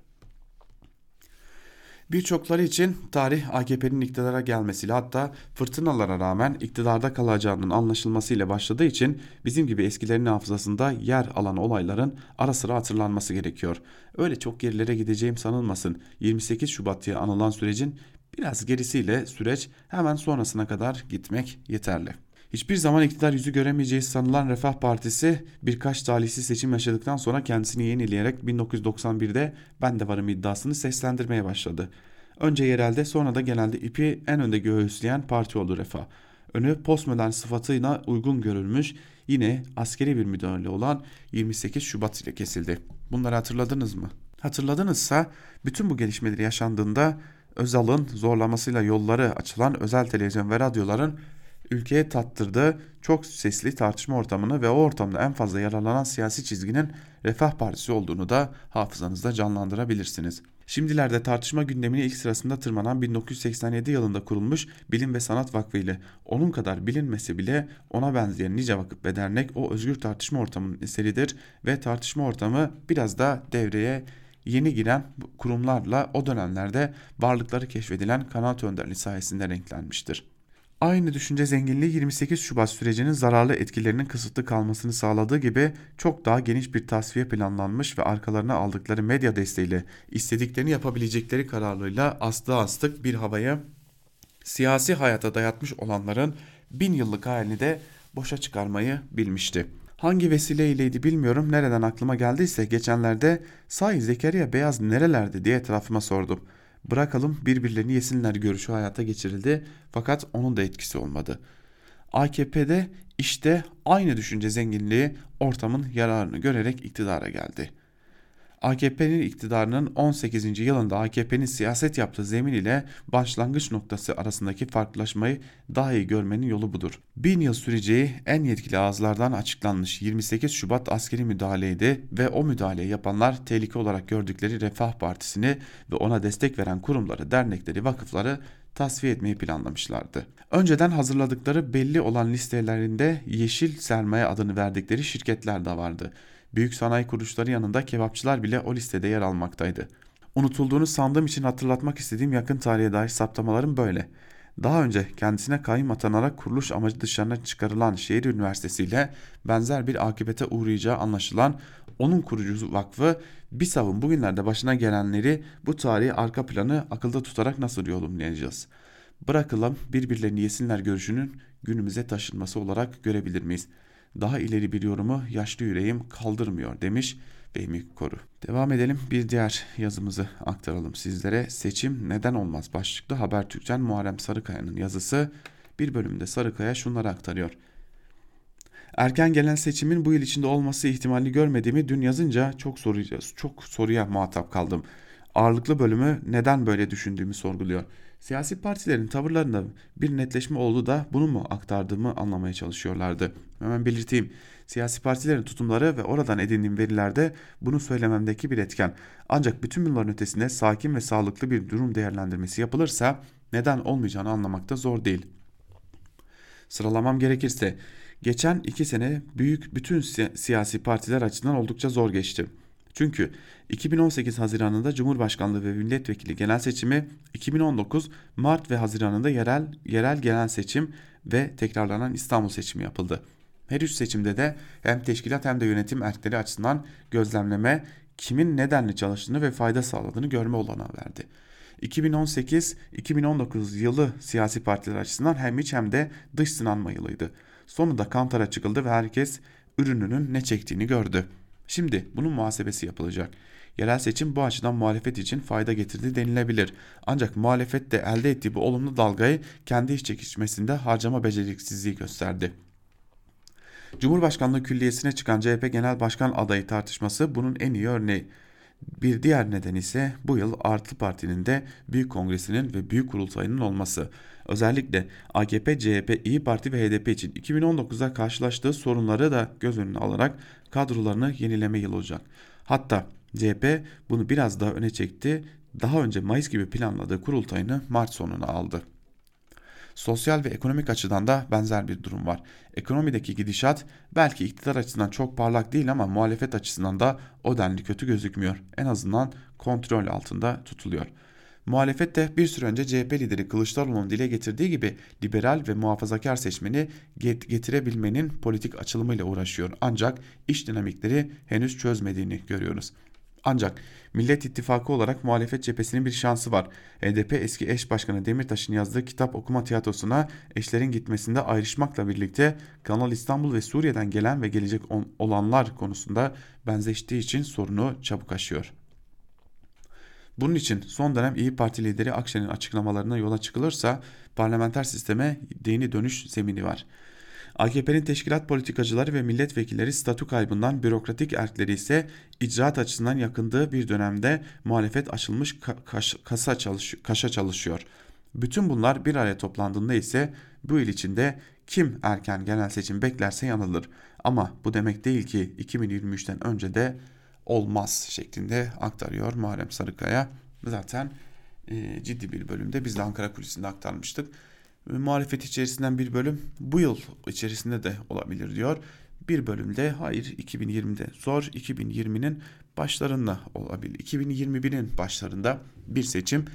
Birçokları için tarih AKP'nin iktidara gelmesiyle hatta fırtınalara rağmen iktidarda kalacağının anlaşılmasıyla başladığı için bizim gibi eskilerin hafızasında yer alan olayların ara sıra hatırlanması gerekiyor. Öyle çok gerilere gideceğim sanılmasın. 28 Şubat diye anılan sürecin biraz gerisiyle süreç hemen sonrasına kadar gitmek yeterli. Hiçbir zaman iktidar yüzü göremeyeceği sanılan Refah Partisi birkaç talihsiz seçim yaşadıktan sonra kendisini yenileyerek 1991'de ben de varım iddiasını seslendirmeye başladı. Önce yerelde sonra da genelde ipi en önde göğüsleyen parti oldu Refah. Önü postmodern sıfatıyla uygun görülmüş yine askeri bir müdahale olan 28 Şubat ile kesildi. Bunları hatırladınız mı? Hatırladınızsa bütün bu gelişmeleri yaşandığında Özal'ın zorlamasıyla yolları açılan özel televizyon ve radyoların ülkeye tattırdığı çok sesli tartışma ortamını ve o ortamda en fazla yararlanan siyasi çizginin Refah Partisi olduğunu da hafızanızda canlandırabilirsiniz. Şimdilerde tartışma gündemini ilk sırasında tırmanan 1987 yılında kurulmuş Bilim ve Sanat Vakfı ile onun kadar bilinmese bile ona benzeyen nice vakıf ve dernek o özgür tartışma ortamının eseridir ve tartışma ortamı biraz da devreye yeni giren kurumlarla o dönemlerde varlıkları keşfedilen kanaat önderliği sayesinde renklenmiştir. Aynı düşünce zenginliği 28 Şubat sürecinin zararlı etkilerinin kısıtlı kalmasını sağladığı gibi çok daha geniş bir tasfiye planlanmış ve arkalarına aldıkları medya desteğiyle istediklerini yapabilecekleri kararlılığıyla aslı astık bir havaya siyasi hayata dayatmış olanların bin yıllık halini de boşa çıkarmayı bilmişti. Hangi vesileyleydi bilmiyorum nereden aklıma geldiyse geçenlerde sahi Zekeriya Beyaz nerelerde diye etrafıma sordum. Bırakalım birbirlerini yesinler görüşü hayata geçirildi fakat onun da etkisi olmadı. AKP'de işte aynı düşünce zenginliği ortamın yararını görerek iktidara geldi. AKP'nin iktidarının 18. yılında AKP'nin siyaset yaptığı zemin ile başlangıç noktası arasındaki farklılaşmayı daha iyi görmenin yolu budur. Bin yıl süreceği en yetkili ağızlardan açıklanmış 28 Şubat askeri müdahaleydi ve o müdahale yapanlar tehlike olarak gördükleri Refah Partisi'ni ve ona destek veren kurumları, dernekleri, vakıfları tasfiye etmeyi planlamışlardı. Önceden hazırladıkları belli olan listelerinde Yeşil Sermaye adını verdikleri şirketler de vardı büyük sanayi kuruluşları yanında kebapçılar bile o listede yer almaktaydı. Unutulduğunu sandığım için hatırlatmak istediğim yakın tarihe dair saptamalarım böyle. Daha önce kendisine kayyum atanarak kuruluş amacı dışarına çıkarılan şehir üniversitesi ile benzer bir akibete uğrayacağı anlaşılan onun kurucusu vakfı BİSAV'ın bugünlerde başına gelenleri bu tarihi arka planı akılda tutarak nasıl yorumlayacağız? Bırakalım birbirlerini yesinler görüşünün günümüze taşınması olarak görebilir miyiz?'' Daha ileri bir yorumu yaşlı yüreğim kaldırmıyor demiş Fehmi Koru. Devam edelim bir diğer yazımızı aktaralım sizlere. Seçim neden olmaz başlıklı Habertürk'ten Muharrem Sarıkaya'nın yazısı bir bölümde Sarıkaya şunları aktarıyor. Erken gelen seçimin bu yıl içinde olması ihtimali görmediğimi dün yazınca çok soruya, çok soruya muhatap kaldım. Ağırlıklı bölümü neden böyle düşündüğümü sorguluyor. Siyasi partilerin tavırlarında bir netleşme oldu da bunu mu aktardığımı anlamaya çalışıyorlardı. Hemen belirteyim. Siyasi partilerin tutumları ve oradan edindiğim verilerde bunu söylememdeki bir etken. Ancak bütün bunların ötesinde sakin ve sağlıklı bir durum değerlendirmesi yapılırsa neden olmayacağını anlamakta zor değil. Sıralamam gerekirse geçen iki sene büyük bütün siyasi partiler açısından oldukça zor geçti. Çünkü 2018 Haziran'ında Cumhurbaşkanlığı ve milletvekili genel seçimi, 2019 Mart ve Haziran'ında yerel yerel genel seçim ve tekrarlanan İstanbul seçimi yapıldı. Her üç seçimde de hem teşkilat hem de yönetim erkleri açısından gözlemleme kimin nedenle çalıştığını ve fayda sağladığını görme olanağı verdi. 2018-2019 yılı siyasi partiler açısından hem iç hem de dış sınanma yılıydı. Sonunda kantara çıkıldı ve herkes ürününün ne çektiğini gördü. Şimdi bunun muhasebesi yapılacak. Yerel seçim bu açıdan muhalefet için fayda getirdi denilebilir. Ancak muhalefet de elde ettiği bu olumlu dalgayı kendi iş çekişmesinde harcama beceriksizliği gösterdi. Cumhurbaşkanlığı Külliyesi'ne çıkan CHP Genel Başkan adayı tartışması bunun en iyi örneği. Bir diğer neden ise bu yıl Artı Parti'nin de Büyük Kongresi'nin ve Büyük Kurultayı'nın olması. Özellikle AKP, CHP, İyi Parti ve HDP için 2019'da karşılaştığı sorunları da göz önüne alarak kadrolarını yenileme yılı olacak. Hatta CHP bunu biraz daha öne çekti. Daha önce Mayıs gibi planladığı kurultayını Mart sonuna aldı. Sosyal ve ekonomik açıdan da benzer bir durum var. Ekonomideki gidişat belki iktidar açısından çok parlak değil ama muhalefet açısından da o denli kötü gözükmüyor. En azından kontrol altında tutuluyor. Muhalefet de bir süre önce CHP lideri Kılıçdaroğlu'nun dile getirdiği gibi liberal ve muhafazakar seçmeni getirebilmenin politik açılımıyla uğraşıyor. Ancak iş dinamikleri henüz çözmediğini görüyoruz. Ancak Millet İttifakı olarak muhalefet cephesinin bir şansı var. HDP eski eş başkanı Demirtaş'ın yazdığı kitap okuma tiyatrosuna eşlerin gitmesinde ayrışmakla birlikte Kanal İstanbul ve Suriye'den gelen ve gelecek olanlar konusunda benzeştiği için sorunu çabuk aşıyor. Bunun için son dönem İyi Parti lideri Akşener'in açıklamalarına yola çıkılırsa parlamenter sisteme dini dönüş zemini var. AKP'nin teşkilat politikacıları ve milletvekilleri statü kaybından bürokratik erkleri ise icraat açısından yakındığı bir dönemde muhalefet açılmış kasa çalış, kaşa çalışıyor. Bütün bunlar bir araya toplandığında ise bu il içinde Kim erken genel seçim beklerse yanılır. Ama bu demek değil ki 2023'ten önce de olmaz şeklinde aktarıyor Muharrem Sarıkaya. Zaten e, ciddi bir bölümde biz de Ankara Kulisi'nde aktarmıştık. Muhalefet içerisinden bir bölüm bu yıl içerisinde de olabilir diyor. Bir bölümde hayır 2020'de zor 2020'nin başlarında olabilir. 2021'in başlarında bir seçim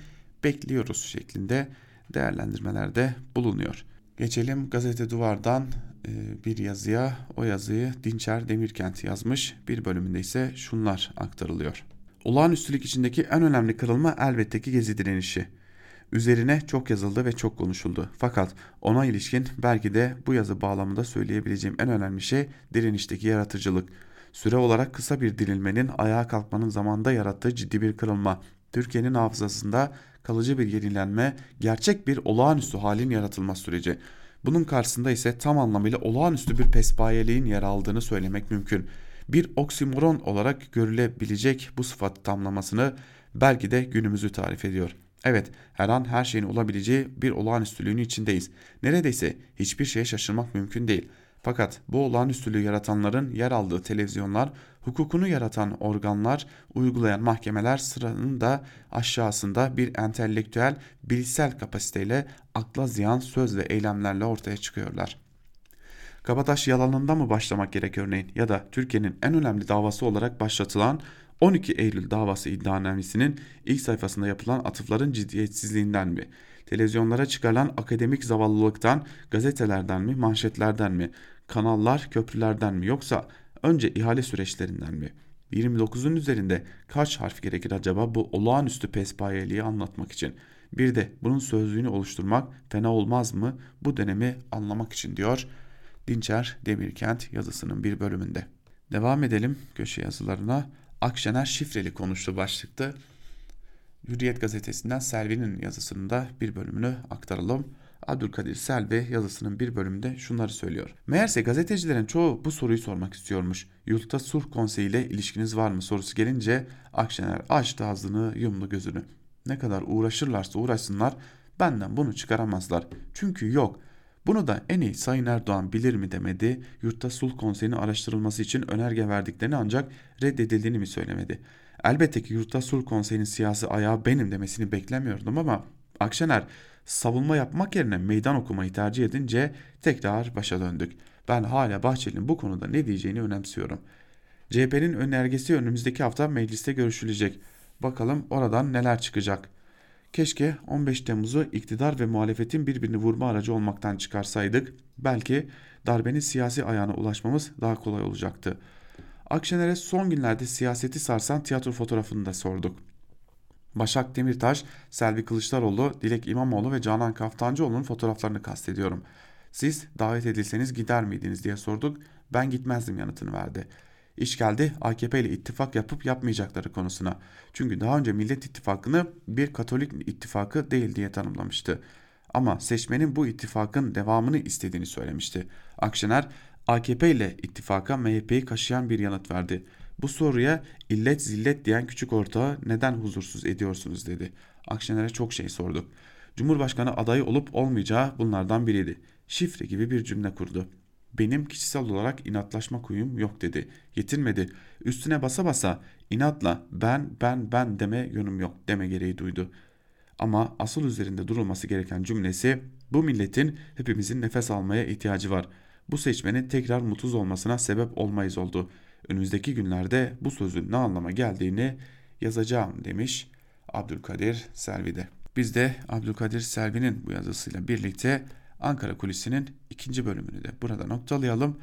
bekliyoruz şeklinde değerlendirmelerde bulunuyor. Geçelim gazete duvardan e, bir yazıya. O yazıyı Dinçer Demirkent yazmış. Bir bölümünde ise şunlar aktarılıyor. Olağanüstülük içindeki en önemli kırılma elbette ki gezi direnişi. Üzerine çok yazıldı ve çok konuşuldu. Fakat ona ilişkin belki de bu yazı bağlamında söyleyebileceğim en önemli şey direnişteki yaratıcılık. Süre olarak kısa bir dirilmenin ayağa kalkmanın zamanda yarattığı ciddi bir kırılma. Türkiye'nin hafızasında kalıcı bir yenilenme, gerçek bir olağanüstü halin yaratılma süreci. Bunun karşısında ise tam anlamıyla olağanüstü bir pespayeliğin yer aldığını söylemek mümkün. Bir oksimoron olarak görülebilecek bu sıfat tamlamasını belki de günümüzü tarif ediyor. Evet, her an her şeyin olabileceği bir olağanüstülüğün içindeyiz. Neredeyse hiçbir şeye şaşırmak mümkün değil. Fakat bu olağanüstülüğü yaratanların yer aldığı televizyonlar, hukukunu yaratan organlar, uygulayan mahkemeler sıranın da aşağısında bir entelektüel, bilişsel kapasiteyle akla ziyan söz ve eylemlerle ortaya çıkıyorlar. Kabataş yalanında mı başlamak gerek örneğin ya da Türkiye'nin en önemli davası olarak başlatılan 12 Eylül davası iddianamesinin ilk sayfasında yapılan atıfların ciddiyetsizliğinden mi? Televizyonlara çıkarılan akademik zavallılıktan, gazetelerden mi, manşetlerden mi? kanallar, köprülerden mi yoksa önce ihale süreçlerinden mi? 29'un üzerinde kaç harf gerekir acaba bu olağanüstü pespayeliği anlatmak için? Bir de bunun sözlüğünü oluşturmak fena olmaz mı bu dönemi anlamak için diyor Dinçer Demirkent yazısının bir bölümünde. Devam edelim köşe yazılarına. Akşener şifreli konuştu başlıkta. Hürriyet gazetesinden Selvi'nin yazısında bir bölümünü aktaralım. Abdülkadir Selvi yazısının bir bölümünde şunları söylüyor. Meğerse gazetecilerin çoğu bu soruyu sormak istiyormuş. Yurtta Sulh Konseyi ile ilişkiniz var mı sorusu gelince Akşener açtı ağzını yumdu gözünü. Ne kadar uğraşırlarsa uğraşsınlar benden bunu çıkaramazlar. Çünkü yok. Bunu da en iyi Sayın Erdoğan bilir mi demedi. Yurtta Sulh Konseyi'nin araştırılması için önerge verdiklerini ancak reddedildiğini mi söylemedi. Elbette ki Yurtta Sulh Konseyi'nin siyasi ayağı benim demesini beklemiyordum ama Akşener savunma yapmak yerine meydan okumayı tercih edince tekrar başa döndük. Ben hala Bahçeli'nin bu konuda ne diyeceğini önemsiyorum. CHP'nin önergesi önümüzdeki hafta mecliste görüşülecek. Bakalım oradan neler çıkacak. Keşke 15 Temmuz'u iktidar ve muhalefetin birbirini vurma aracı olmaktan çıkarsaydık. Belki darbenin siyasi ayağına ulaşmamız daha kolay olacaktı. Akşener'e son günlerde siyaseti sarsan tiyatro fotoğrafını da sorduk. Başak Demirtaş, Selvi Kılıçdaroğlu, Dilek İmamoğlu ve Canan Kaftancıoğlu'nun fotoğraflarını kastediyorum. Siz davet edilseniz gider miydiniz diye sorduk. Ben gitmezdim yanıtını verdi. İş geldi AKP ile ittifak yapıp yapmayacakları konusuna. Çünkü daha önce Millet İttifakı'nı bir Katolik ittifakı değil diye tanımlamıştı. Ama seçmenin bu ittifakın devamını istediğini söylemişti. Akşener AKP ile ittifaka MHP'yi kaşıyan bir yanıt verdi. Bu soruya illet zillet diyen küçük ortağı neden huzursuz ediyorsunuz dedi. Akşener'e çok şey sorduk. Cumhurbaşkanı adayı olup olmayacağı bunlardan biriydi. Şifre gibi bir cümle kurdu. Benim kişisel olarak inatlaşma kuyum yok dedi. Yetinmedi. Üstüne basa basa inatla ben ben ben deme yönüm yok deme gereği duydu. Ama asıl üzerinde durulması gereken cümlesi bu milletin hepimizin nefes almaya ihtiyacı var. Bu seçmenin tekrar mutsuz olmasına sebep olmayız oldu. Önümüzdeki günlerde bu sözün ne anlama geldiğini yazacağım demiş Abdülkadir Selvi'de. Biz de Abdülkadir Selvi'nin bu yazısıyla birlikte Ankara Kulisi'nin ikinci bölümünü de burada noktalayalım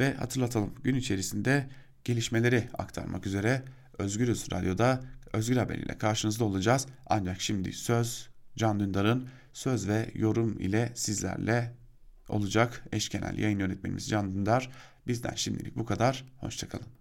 ve hatırlatalım. Gün içerisinde gelişmeleri aktarmak üzere Özgürüz Radyo'da Özgür Haber ile karşınızda olacağız. Ancak şimdi söz Can Dündar'ın söz ve yorum ile sizlerle olacak. Eş genel yayın yönetmenimiz Can Dündar. Bizden şimdilik bu kadar. Hoşçakalın.